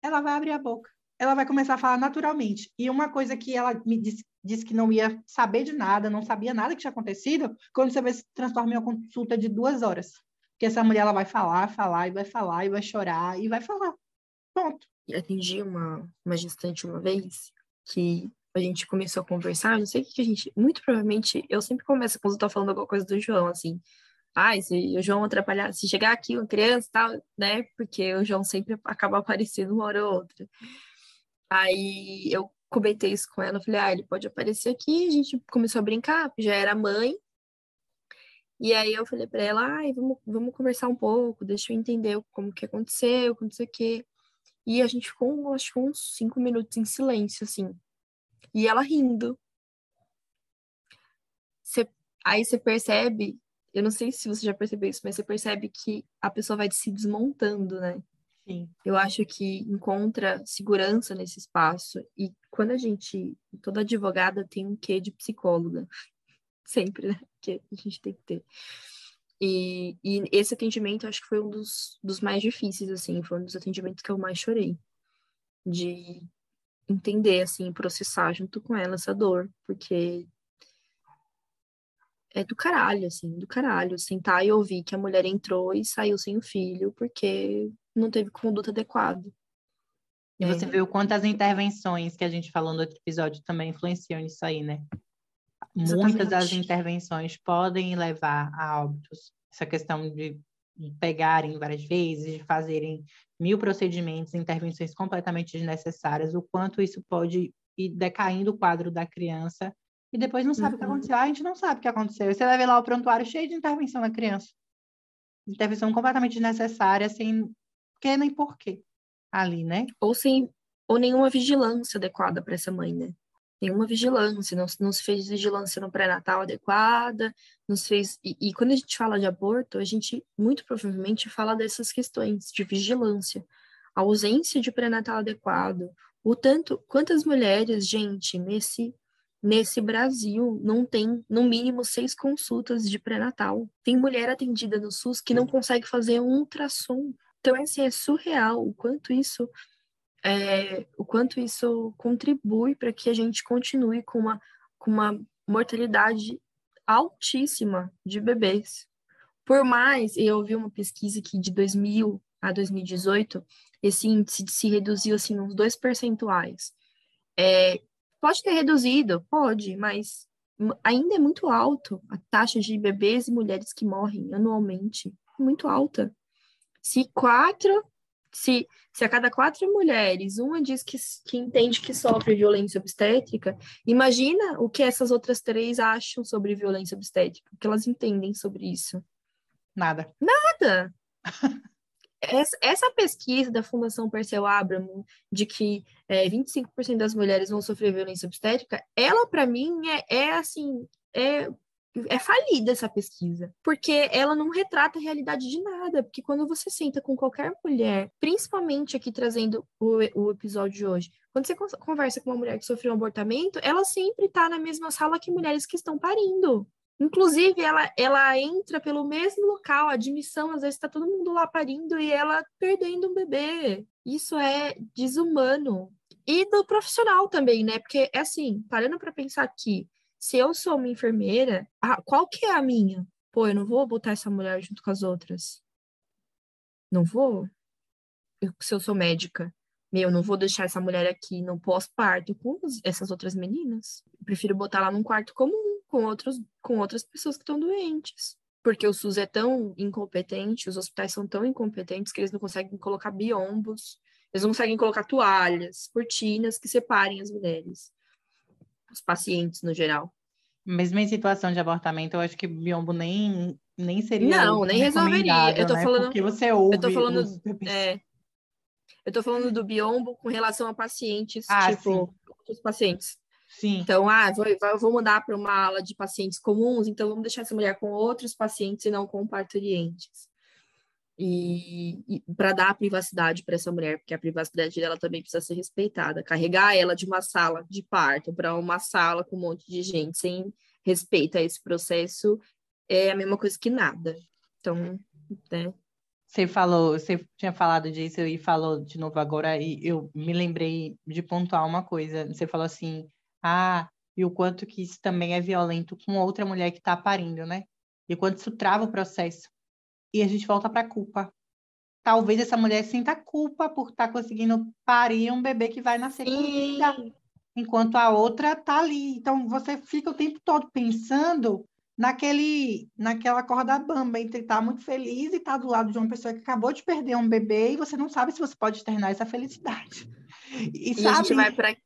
Ela vai abrir a boca. Ela vai começar a falar naturalmente. E uma coisa que ela me disse, disse que não ia saber de nada, não sabia nada que tinha acontecido, quando você vê se transforma em uma consulta de duas horas. Porque essa mulher ela vai falar, falar, e vai falar, e vai chorar, e vai falar. Pronto. Atendi uma, uma gestante uma vez que a gente começou a conversar, não sei o que, que a gente. Muito provavelmente, eu sempre começo quando tô falando alguma coisa do João, assim. Ai, se o João atrapalhar, se chegar aqui uma criança e tal, né? Porque o João sempre acaba aparecendo uma hora ou outra. Aí eu comentei isso com ela, falei, ah, ele pode aparecer aqui, a gente começou a brincar, já era mãe. E aí eu falei para ela, ai, vamos, vamos conversar um pouco, deixa eu entender como que aconteceu, aconteceu o quê. E a gente ficou, acho que uns cinco minutos em silêncio, assim. E ela rindo. Cê, aí você percebe, eu não sei se você já percebeu isso, mas você percebe que a pessoa vai se desmontando, né? Sim. Eu acho que encontra segurança nesse espaço. E quando a gente, toda advogada tem um quê de psicóloga. <laughs> Sempre, né? Que a gente tem que ter. E, e esse atendimento acho que foi um dos, dos mais difíceis, assim, foi um dos atendimentos que eu mais chorei. De entender, assim, processar junto com ela essa dor, porque é do caralho, assim, do caralho. Sentar e ouvir que a mulher entrou e saiu sem o filho porque não teve conduta adequada. E você é. viu quantas intervenções que a gente falou no outro episódio também influenciam nisso aí, né? Exatamente. Muitas das intervenções podem levar a óbitos. Essa questão de pegarem várias vezes, de fazerem mil procedimentos, intervenções completamente desnecessárias, o quanto isso pode ir decaindo o quadro da criança e depois não sabe uhum. o que uhum. aconteceu. Ah, a gente não sabe o que aconteceu. Você vai ver lá o prontuário cheio de intervenção na criança. Intervenção completamente desnecessária, sem que nem porquê ali, né? Ou sem ou nenhuma vigilância adequada para essa mãe, né? Nenhuma vigilância, não, não se fez vigilância no pré-natal adequada, não se fez. E, e quando a gente fala de aborto, a gente muito provavelmente fala dessas questões de vigilância, a ausência de pré-natal adequado, o tanto, quantas mulheres, gente, nesse nesse Brasil não tem no mínimo seis consultas de pré-natal. Tem mulher atendida no SUS que não consegue fazer um ultrassom. Então, assim, é surreal o quanto isso é, o quanto isso contribui para que a gente continue com uma, com uma mortalidade altíssima de bebês. Por mais, eu vi uma pesquisa que de 2000 a 2018, esse índice se reduziu assim uns dois percentuais. É, pode ter reduzido, pode, mas ainda é muito alto a taxa de bebês e mulheres que morrem anualmente, muito alta. Se quatro se, se a cada quatro mulheres, uma diz que, que entende que sofre violência obstétrica, imagina o que essas outras três acham sobre violência obstétrica, o que elas entendem sobre isso. Nada. Nada! <laughs> essa, pesquisa da Fundação Perseu Abramo, de que é, 25% das mulheres vão sofrer violência obstétrica, ela, para mim, é, é assim, é é falida essa pesquisa, porque ela não retrata a realidade de nada. Porque quando você senta com qualquer mulher, principalmente aqui trazendo o, o episódio de hoje, quando você conversa com uma mulher que sofreu um abortamento, ela sempre está na mesma sala que mulheres que estão parindo. Inclusive, ela, ela entra pelo mesmo local, a admissão, às vezes está todo mundo lá parindo e ela perdendo um bebê. Isso é desumano. E do profissional também, né? Porque, é assim, parando para pensar aqui, se eu sou uma enfermeira, a, qual que é a minha? Pô, eu não vou botar essa mulher junto com as outras. Não vou. Eu, se eu sou médica, meu, não vou deixar essa mulher aqui no pós-parto com essas outras meninas. Eu prefiro botar lá num quarto comum com, outros, com outras pessoas que estão doentes. Porque o SUS é tão incompetente, os hospitais são tão incompetentes que eles não conseguem colocar biombos, eles não conseguem colocar toalhas, cortinas que separem as mulheres os pacientes no geral. Mesmo em situação de abortamento, eu acho que biombo nem, nem seria. Não, nem resolveria. Eu tô né? falando. Porque você ouve. Eu tô falando. Os... É, eu tô falando do biombo com relação a pacientes, ah, tipo, os pacientes. Sim. Então, ah, vou, vou mandar para uma ala de pacientes comuns, então vamos deixar essa mulher com outros pacientes e não com parturientes e, e para dar privacidade para essa mulher, porque a privacidade dela também precisa ser respeitada. Carregar ela de uma sala de parto para uma sala com um monte de gente sem respeito a esse processo é a mesma coisa que nada. Então, né? Você falou, você tinha falado disso e falou de novo agora, e eu me lembrei de pontuar uma coisa. Você falou assim, ah, e o quanto que isso também é violento com outra mulher que está parindo, né? E o quanto isso trava o processo e a gente volta para a culpa. Talvez essa mulher sinta culpa por estar tá conseguindo parir um bebê que vai nascer com vida, enquanto a outra está ali. Então você fica o tempo todo pensando naquele, naquela corda bamba entre estar tá muito feliz e estar tá do lado de uma pessoa que acabou de perder um bebê e você não sabe se você pode externar essa felicidade. <laughs> E, e sabe... a gente vai para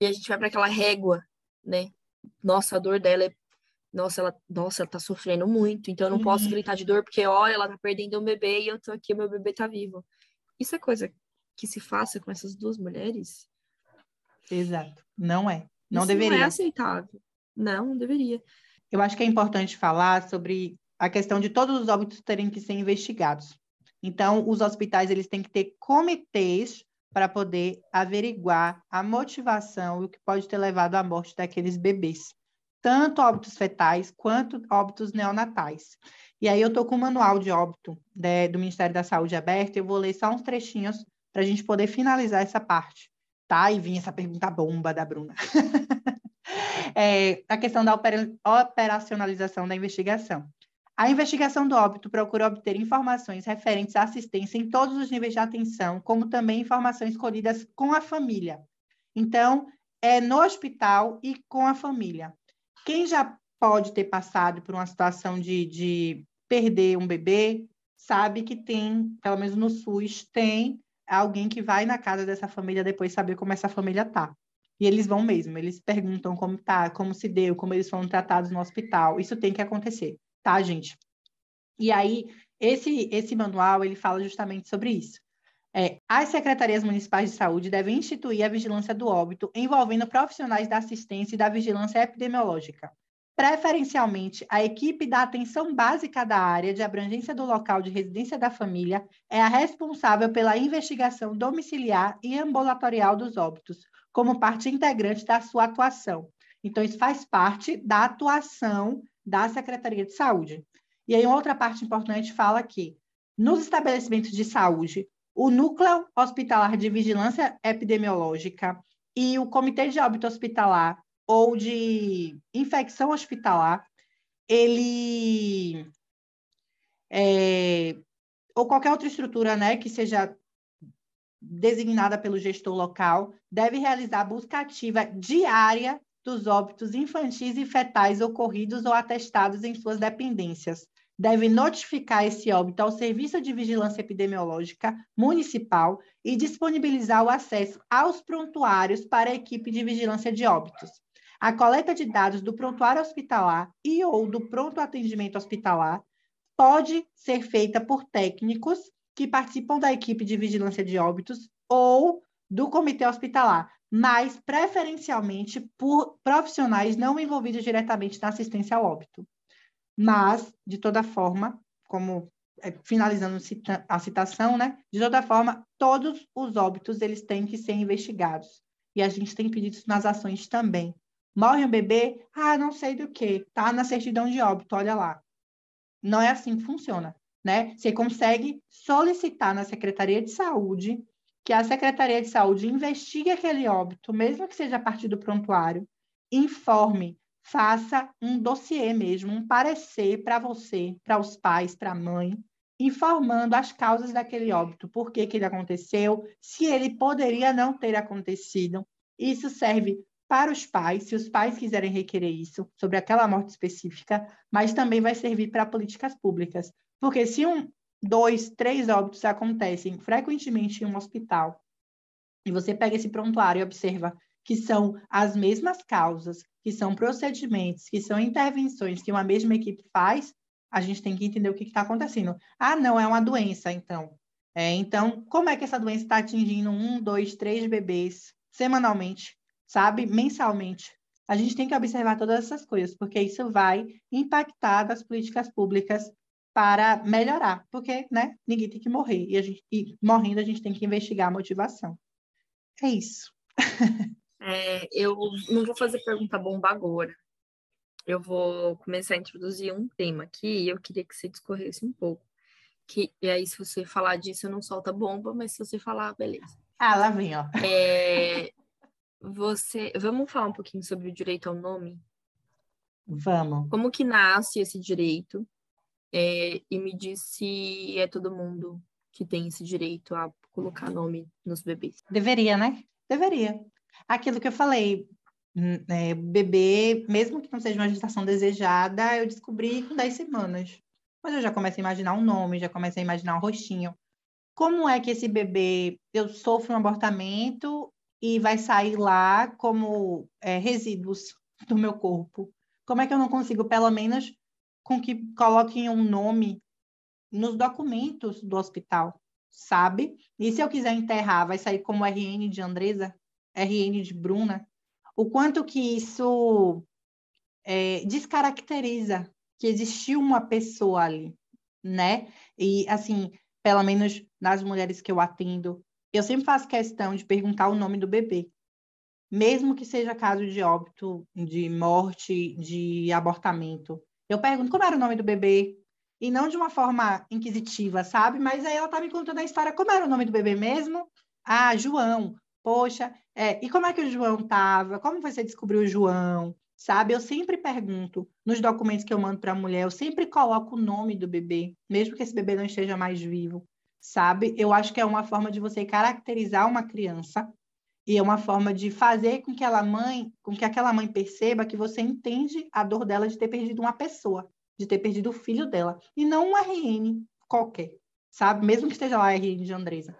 e a gente vai para aquela régua, né? Nossa, a dor dela é nossa, ela, nossa, ela tá sofrendo muito, então eu não uhum. posso gritar de dor, porque olha, ela tá perdendo um bebê e eu tô aqui, meu bebê tá vivo. Isso é coisa que se faça com essas duas mulheres? Exato. Não é. Não Isso deveria. Não é aceitável. Não, não deveria. Eu acho que é importante falar sobre a questão de todos os óbitos terem que ser investigados. Então, os hospitais eles têm que ter comitês para poder averiguar a motivação e o que pode ter levado à morte daqueles bebês tanto óbitos fetais quanto óbitos neonatais. E aí eu estou com o manual de óbito né, do Ministério da Saúde aberto, eu vou ler só uns trechinhos para a gente poder finalizar essa parte, tá? E vinha essa pergunta bomba da Bruna. <laughs> é, a questão da operacionalização da investigação. A investigação do óbito procura obter informações referentes à assistência em todos os níveis de atenção, como também informações colhidas com a família. Então, é no hospital e com a família. Quem já pode ter passado por uma situação de, de perder um bebê, sabe que tem, pelo menos no SUS, tem alguém que vai na casa dessa família depois saber como essa família tá. E eles vão mesmo, eles perguntam como tá, como se deu, como eles foram tratados no hospital. Isso tem que acontecer, tá, gente? E aí, esse, esse manual, ele fala justamente sobre isso. É, as secretarias municipais de saúde devem instituir a vigilância do óbito envolvendo profissionais da assistência e da vigilância epidemiológica. Preferencialmente, a equipe da atenção básica da área de abrangência do local de residência da família é a responsável pela investigação domiciliar e ambulatorial dos óbitos, como parte integrante da sua atuação. Então, isso faz parte da atuação da Secretaria de Saúde. E aí, outra parte importante fala que, nos estabelecimentos de saúde, o Núcleo Hospitalar de Vigilância Epidemiológica e o Comitê de Óbito Hospitalar ou de Infecção Hospitalar, ele é, ou qualquer outra estrutura né, que seja designada pelo gestor local, deve realizar busca ativa diária dos óbitos infantis e fetais ocorridos ou atestados em suas dependências, deve notificar esse óbito ao Serviço de Vigilância Epidemiológica Municipal e disponibilizar o acesso aos prontuários para a equipe de vigilância de óbitos. A coleta de dados do prontuário hospitalar e ou do pronto atendimento hospitalar pode ser feita por técnicos que participam da equipe de vigilância de óbitos ou do comitê hospitalar. mas preferencialmente por profissionais não envolvidos diretamente na assistência ao óbito. Mas, de toda forma, como é, finalizando a citação, né? De toda forma, todos os óbitos eles têm que ser investigados. E a gente tem pedido isso nas ações também. Morre um bebê, ah, não sei do que, tá na certidão de óbito, olha lá. Não é assim que funciona, né? Você consegue solicitar na Secretaria de Saúde que a Secretaria de Saúde investigue aquele óbito, mesmo que seja a partir do prontuário, informe, faça um dossiê mesmo, um parecer para você, para os pais, para a mãe, informando as causas daquele óbito, por que, que ele aconteceu, se ele poderia não ter acontecido. Isso serve para os pais, se os pais quiserem requerer isso, sobre aquela morte específica, mas também vai servir para políticas públicas. Porque se um, dois, três óbitos acontecem frequentemente em um hospital, e você pega esse prontuário e observa que são as mesmas causas, que são procedimentos, que são intervenções que uma mesma equipe faz, a gente tem que entender o que está acontecendo. Ah, não, é uma doença, então. É, então, como é que essa doença está atingindo um, dois, três bebês semanalmente, sabe? Mensalmente. A gente tem que observar todas essas coisas, porque isso vai impactar as políticas públicas para melhorar, porque né, ninguém tem que morrer, e, gente, e morrendo a gente tem que investigar a motivação. É isso. <laughs> É, eu não vou fazer pergunta bomba agora. Eu vou começar a introduzir um tema aqui e eu queria que você discorresse um pouco. Que, e aí, se você falar disso, eu não solta bomba, mas se você falar, beleza. Ah, lá vem, ó. É, você, vamos falar um pouquinho sobre o direito ao nome? Vamos. Como que nasce esse direito? é, e me disse é todo mundo que tem esse direito a colocar nome nos bebês. Deveria, né? Deveria. Aquilo que eu falei, hum, é, bebê, mesmo que não seja uma gestação desejada, eu descobri com 10 semanas. Mas eu já começo a imaginar um nome, já começo a imaginar um rostinho. Como é que esse bebê, eu sofro um abortamento e vai sair lá como é, resíduos do meu corpo? Como é que eu não consigo, pelo menos, com que coloquem um nome nos documentos do hospital, sabe? E se eu quiser enterrar, vai sair como RN de Andresa, RN de Bruna. O quanto que isso é, descaracteriza que existiu uma pessoa ali, né? E, assim, pelo menos nas mulheres que eu atendo, eu sempre faço questão de perguntar o nome do bebê. Mesmo que seja caso de óbito, de morte, de abortamento. Eu pergunto como era o nome do bebê, e não de uma forma inquisitiva, sabe? Mas aí ela tá me contando a história, como era o nome do bebê mesmo? Ah, João. Poxa, é, e como é que o João tava? Como você descobriu o João? Sabe? Eu sempre pergunto nos documentos que eu mando para a mulher, eu sempre coloco o nome do bebê, mesmo que esse bebê não esteja mais vivo, sabe? Eu acho que é uma forma de você caracterizar uma criança e é uma forma de fazer com que ela mãe, com que aquela mãe perceba que você entende a dor dela de ter perdido uma pessoa, de ter perdido o filho dela, e não um RN qualquer, sabe? Mesmo que esteja lá RN de Andresa.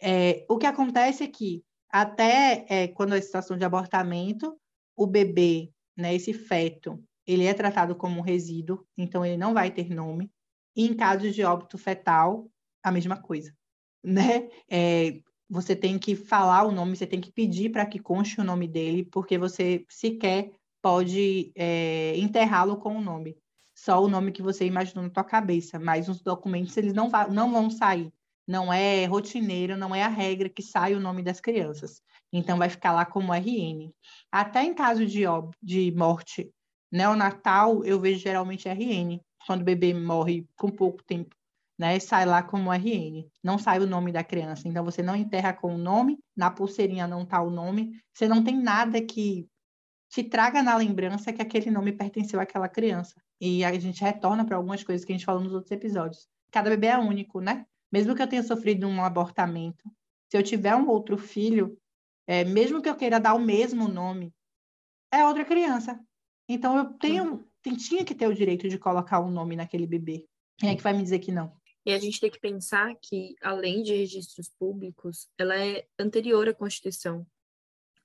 É, o que acontece é que até é, quando a situação de abortamento, o bebê, né, esse feto, ele é tratado como um resíduo, então ele não vai ter nome. E em casos de óbito fetal, a mesma coisa, né? É, você tem que falar o nome, você tem que pedir para que conste o nome dele, porque você sequer pode é, enterrá-lo com o nome. Só o nome que você imaginou na tua cabeça, mas os documentos eles não, não vão sair. Não é rotineiro, não é a regra que sai o nome das crianças. Então vai ficar lá como RN. Até em caso de, de morte neonatal, eu vejo geralmente RN, quando o bebê morre com pouco tempo né? Sai lá como RN. Não sai o nome da criança. Então você não enterra com o nome, na pulseirinha não está o nome. Você não tem nada que te traga na lembrança que aquele nome pertenceu àquela criança. E a gente retorna para algumas coisas que a gente falou nos outros episódios. Cada bebê é único, né? Mesmo que eu tenha sofrido um abortamento, se eu tiver um outro filho, é, mesmo que eu queira dar o mesmo nome, é outra criança. Então eu tenho, uhum. tinha que ter o direito de colocar um nome naquele bebê. Quem é que vai me dizer que não? E a gente tem que pensar que, além de registros públicos, ela é anterior à Constituição.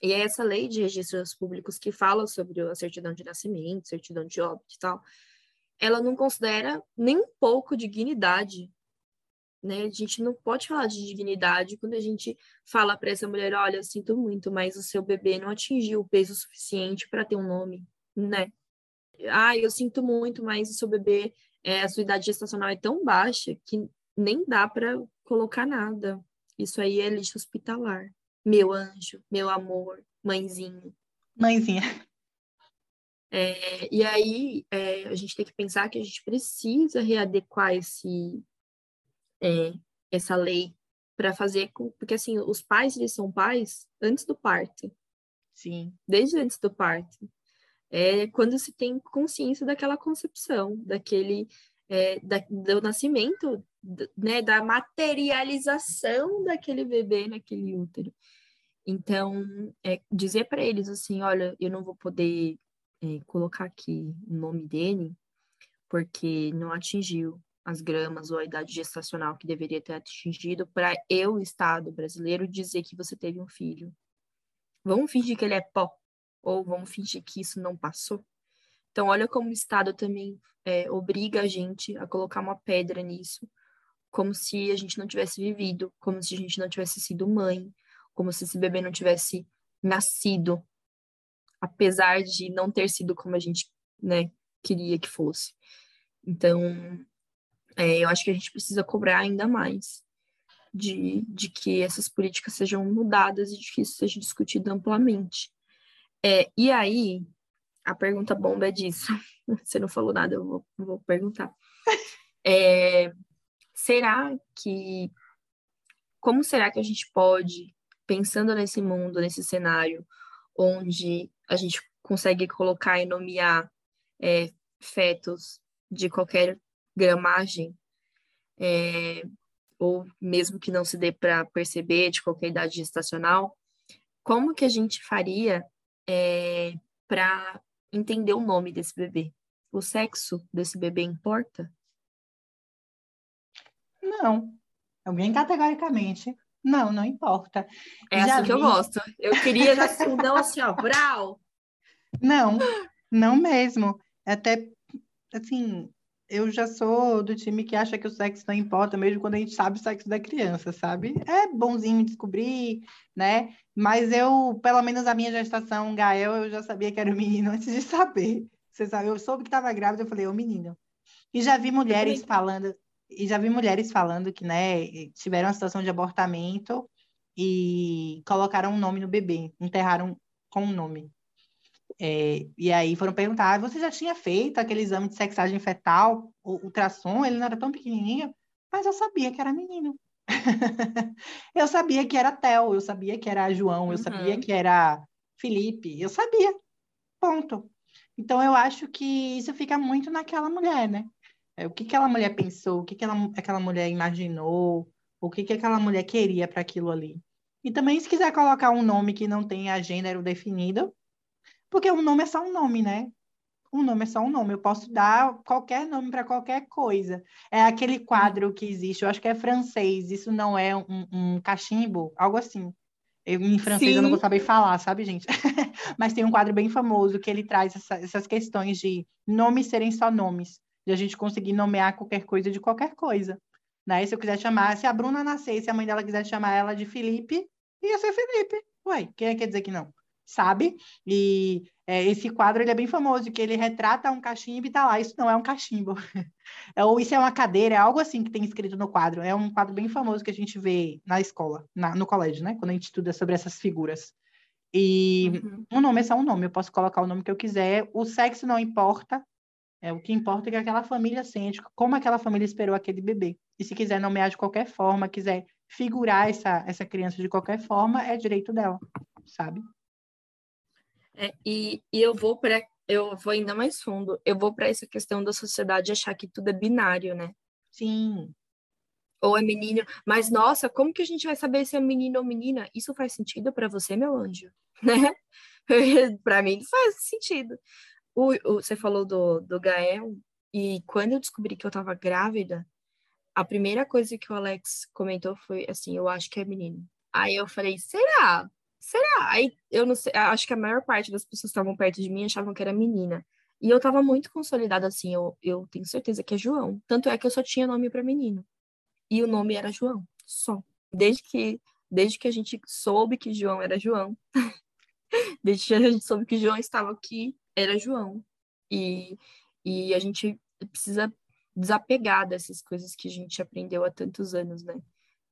E é essa lei de registros públicos que fala sobre a certidão de nascimento, certidão de óbito e tal, ela não considera nem um pouco dignidade né? A gente não pode falar de divinidade quando a gente fala para essa mulher, olha, eu sinto muito, mas o seu bebê não atingiu o peso suficiente para ter um nome, né? Ah, eu sinto muito, mas o seu bebê, é, a sua idade gestacional é tão baixa que nem dá para colocar nada. Isso aí é lixo hospitalar. Meu anjo, meu amor, mãezinho. Mãezinha. É, e aí é, a gente tem que pensar que a gente precisa readequar esse, é, essa lei para fazer com porque assim os pais eles são pais antes do parto. Sim. Desde antes do parto. É quando se tem consciência daquela concepção daquele é, da, do nascimento né da materialização daquele bebê naquele útero. Então é, dizer para eles assim olha eu não vou poder é, colocar aqui o nome dele porque não atingiu as gramas ou a idade gestacional que deveria ter atingido para eu, Estado brasileiro, dizer que você teve um filho. Vamos fingir que ele é pó, ou vamos fingir que isso não passou? Então, olha como o Estado também é, obriga a gente a colocar uma pedra nisso, como se a gente não tivesse vivido, como se a gente não tivesse sido mãe, como se esse bebê não tivesse nascido, apesar de não ter sido como a gente né, queria que fosse. Então, é, eu acho que a gente precisa cobrar ainda mais de, de que essas políticas sejam mudadas e de que isso seja discutido amplamente. É, e aí, a pergunta bomba é disso. <laughs> Você não falou nada, eu vou, vou perguntar. <laughs> É, será que. Como será que a gente pode, pensando nesse mundo, nesse cenário, onde a gente consegue colocar e nomear é, fetos de qualquer gramagem, é, ou mesmo que não se dê para perceber de qualquer idade gestacional, como que a gente faria é, para entender o nome desse bebê? O sexo desse bebê importa? Não. Alguém categoricamente. Não, não importa. É já assim vi... que eu gosto. Eu queria assim, não assim, ó, brau. Não, não mesmo. Até, assim, eu já sou do time que acha que o sexo não importa, mesmo quando a gente sabe o sexo da criança, sabe? É bonzinho descobrir, né? Mas eu, pelo menos a minha gestação, Gael, eu já sabia que era um menino antes de saber. Você sabe, eu soube que estava grávida, eu falei, é um menino. E já vi mulheres falando, e já vi mulheres falando que, né, tiveram uma situação de abortamento e colocaram um nome no bebê, enterraram com um nome. É, e aí foram perguntar, ah, você já tinha feito aquele exame de sexagem fetal, o ultrassom, ele não era tão pequenininho, mas eu sabia que era menino. <laughs> eu sabia que era Theo, eu sabia que era João, eu uhum. sabia que era Felipe, eu sabia. Ponto. Então eu acho que isso fica muito naquela mulher, né? É, o que aquela mulher pensou, o que, que ela, aquela mulher imaginou, o que, que aquela mulher queria para aquilo ali. E também, se quiser colocar um nome que não tenha gênero definido, porque um nome é só um nome, né? Um nome é só um nome. Eu posso dar qualquer nome para qualquer coisa. É aquele quadro que existe, eu acho que é francês, isso não é um, um cachimbo, algo assim. Eu, em francês Sim. eu não vou saber falar, sabe, gente? <laughs> Mas tem um quadro bem famoso que ele traz essa, essas questões de nomes serem só nomes, de a gente conseguir nomear qualquer coisa de qualquer coisa. Né? Se eu quiser chamar, se a Bruna nascer, se a mãe dela quiser chamar ela de Felipe, ia ser Felipe. Ué, quem é que quer dizer que não? Sabe? E é, esse quadro ele é bem famoso, que ele retrata um cachimbo e tá lá, isso não é um cachimbo. <laughs> é, ou isso é uma cadeira, é algo assim que tem escrito no quadro. É um quadro bem famoso que a gente vê na escola, na, no colégio, né? Quando a gente estuda sobre essas figuras. E uhum. um nome é só um nome, eu posso colocar o nome que eu quiser. O sexo não importa, é, o que importa é que aquela família sente, como aquela família esperou aquele bebê. E se quiser nomear de qualquer forma, quiser figurar essa, essa criança de qualquer forma, é direito dela, sabe? É, e, e eu vou para eu vou ainda mais fundo. Eu vou para essa questão da sociedade achar que tudo é binário, né? Sim. Ou é menino, mas nossa, como que a gente vai saber se é menino ou menina? Isso faz sentido para você, meu anjo? <laughs> Né? <laughs> para mim não faz sentido. O, o, você falou do, do Gael, e quando eu descobri que eu tava grávida, a primeira coisa que o Alex comentou foi assim: eu acho que é menino. Aí eu falei, será? Será? Aí eu não sei, acho que a maior parte das pessoas que estavam perto de mim achavam que era menina. E eu tava muito consolidada assim, eu, eu tenho certeza que é João. Tanto é que eu só tinha nome para menino. e o nome era João, só. Desde que, desde que a gente soube que João era João, <laughs> desde que a gente soube que João estava aqui, era João. E, e a gente precisa desapegar dessas coisas que a gente aprendeu há tantos anos, né?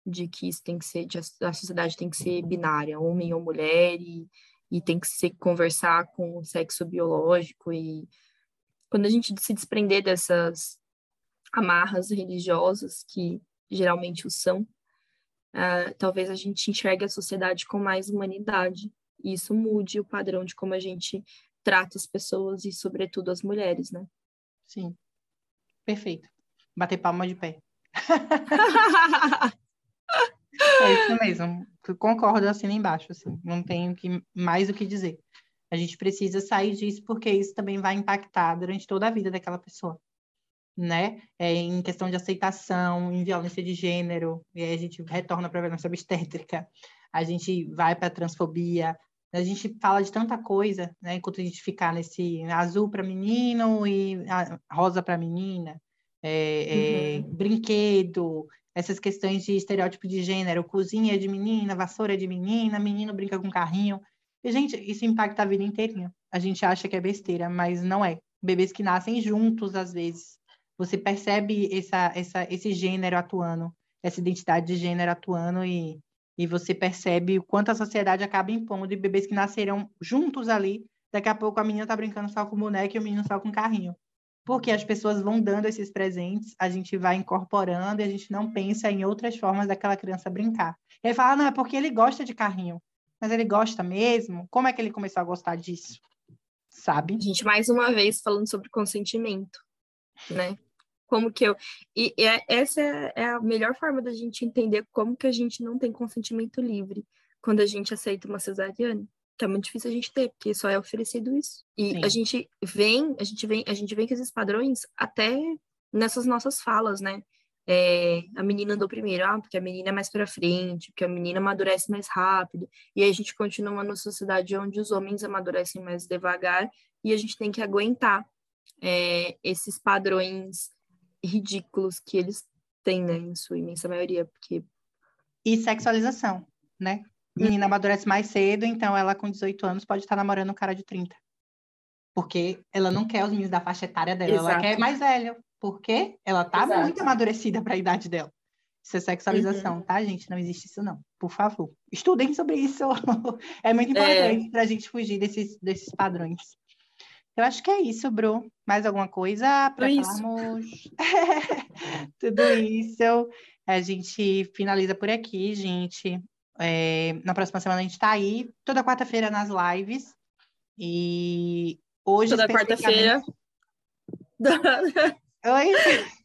De que isso tem que ser, a sociedade tem que ser binária, homem ou mulher, e, e tem que se conversar com o sexo biológico. E quando a gente se desprender dessas amarras religiosas, que geralmente o são, uh, talvez a gente enxergue a sociedade com mais humanidade. E isso mude o padrão de como a gente trata as pessoas e, sobretudo, as mulheres, né? Sim. Perfeito. Bater palma de pé. <laughs> é isso mesmo. Concordo assim embaixo, assim. Não tenho que, mais o que dizer. A gente precisa sair disso porque isso também vai impactar durante toda a vida daquela pessoa, né? É, em questão de aceitação, em violência de gênero, e aí a gente retorna para a violência obstétrica, a gente vai para a transfobia, a gente fala de tanta coisa, né? Enquanto a gente ficar nesse azul para menino e rosa para menina, é, é, uhum. brinquedo, essas questões de estereótipo de gênero, cozinha de menina, vassoura de menina, menino brinca com carrinho. E, gente, isso impacta a vida inteirinha. A gente acha que é besteira, mas não é. Bebês que nascem juntos, às vezes. Você percebe essa, essa, esse gênero atuando, essa identidade de gênero atuando e e você percebe o quanto a sociedade acaba impondo de bebês que nasceram juntos ali. Daqui a pouco a menina está brincando só com boneco e o menino só com carrinho. Porque as pessoas vão dando esses presentes, a gente vai incorporando e a gente não pensa em outras formas daquela criança brincar. E fala, não, é porque ele gosta de carrinho. Mas ele gosta mesmo? Como é que ele começou a gostar disso? Sabe? Gente, mais uma vez, falando sobre consentimento, né? como que eu. E, e é, essa é a melhor forma da gente entender como que a gente não tem consentimento livre quando a gente aceita uma cesariana. Que é muito difícil a gente ter, porque só é oferecido isso. E Sim. a gente vem, a gente vem, a gente vem com esses padrões até nessas nossas falas, né? É, a menina andou primeiro, ah, porque a menina é mais para frente, porque a menina amadurece mais rápido. E aí a gente continua numa sociedade onde os homens amadurecem mais devagar e a gente tem que aguentar é, esses padrões ridículos que eles têm, né, em sua imensa maioria, porque... E sexualização, né? Menina amadurece mais cedo, então ela com 18 anos pode estar namorando um cara de 30. Porque ela não quer os meninos da faixa etária dela, Exato. ela quer mais velho. Porque ela tá Exato. muito amadurecida para a idade dela. Isso é sexualização, uhum. tá, gente? Não existe isso, não. Por favor. Estudem sobre isso. <laughs> é muito importante é. para a gente fugir desses, desses padrões. Eu acho que é isso, Bru. Mais alguma coisa para falarmos? <laughs> Tudo isso. A gente finaliza por aqui, gente. É, na próxima semana a gente está aí, toda quarta-feira nas lives. E hoje. Toda quarta-feira. Oi? <laughs>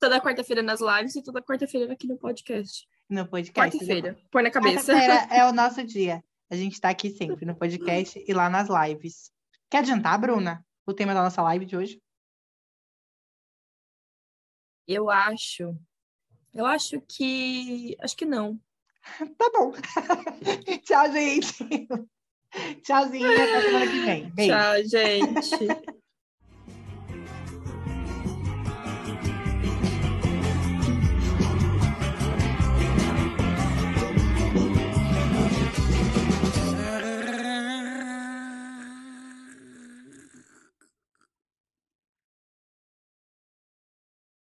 Toda quarta-feira nas lives e toda quarta-feira aqui no podcast. No podcast. Quarta-feira. Põe na cabeça. Quarta-feira <laughs> é o nosso dia. A gente está aqui sempre no podcast e lá nas lives. Quer adiantar, Bruna, o tema da nossa live de hoje? Eu acho. Eu acho que. Acho que não. <laughs> tá bom. <laughs> Tchau, gente. Tchauzinho, até semana que vem. Beijo. Tchau, gente.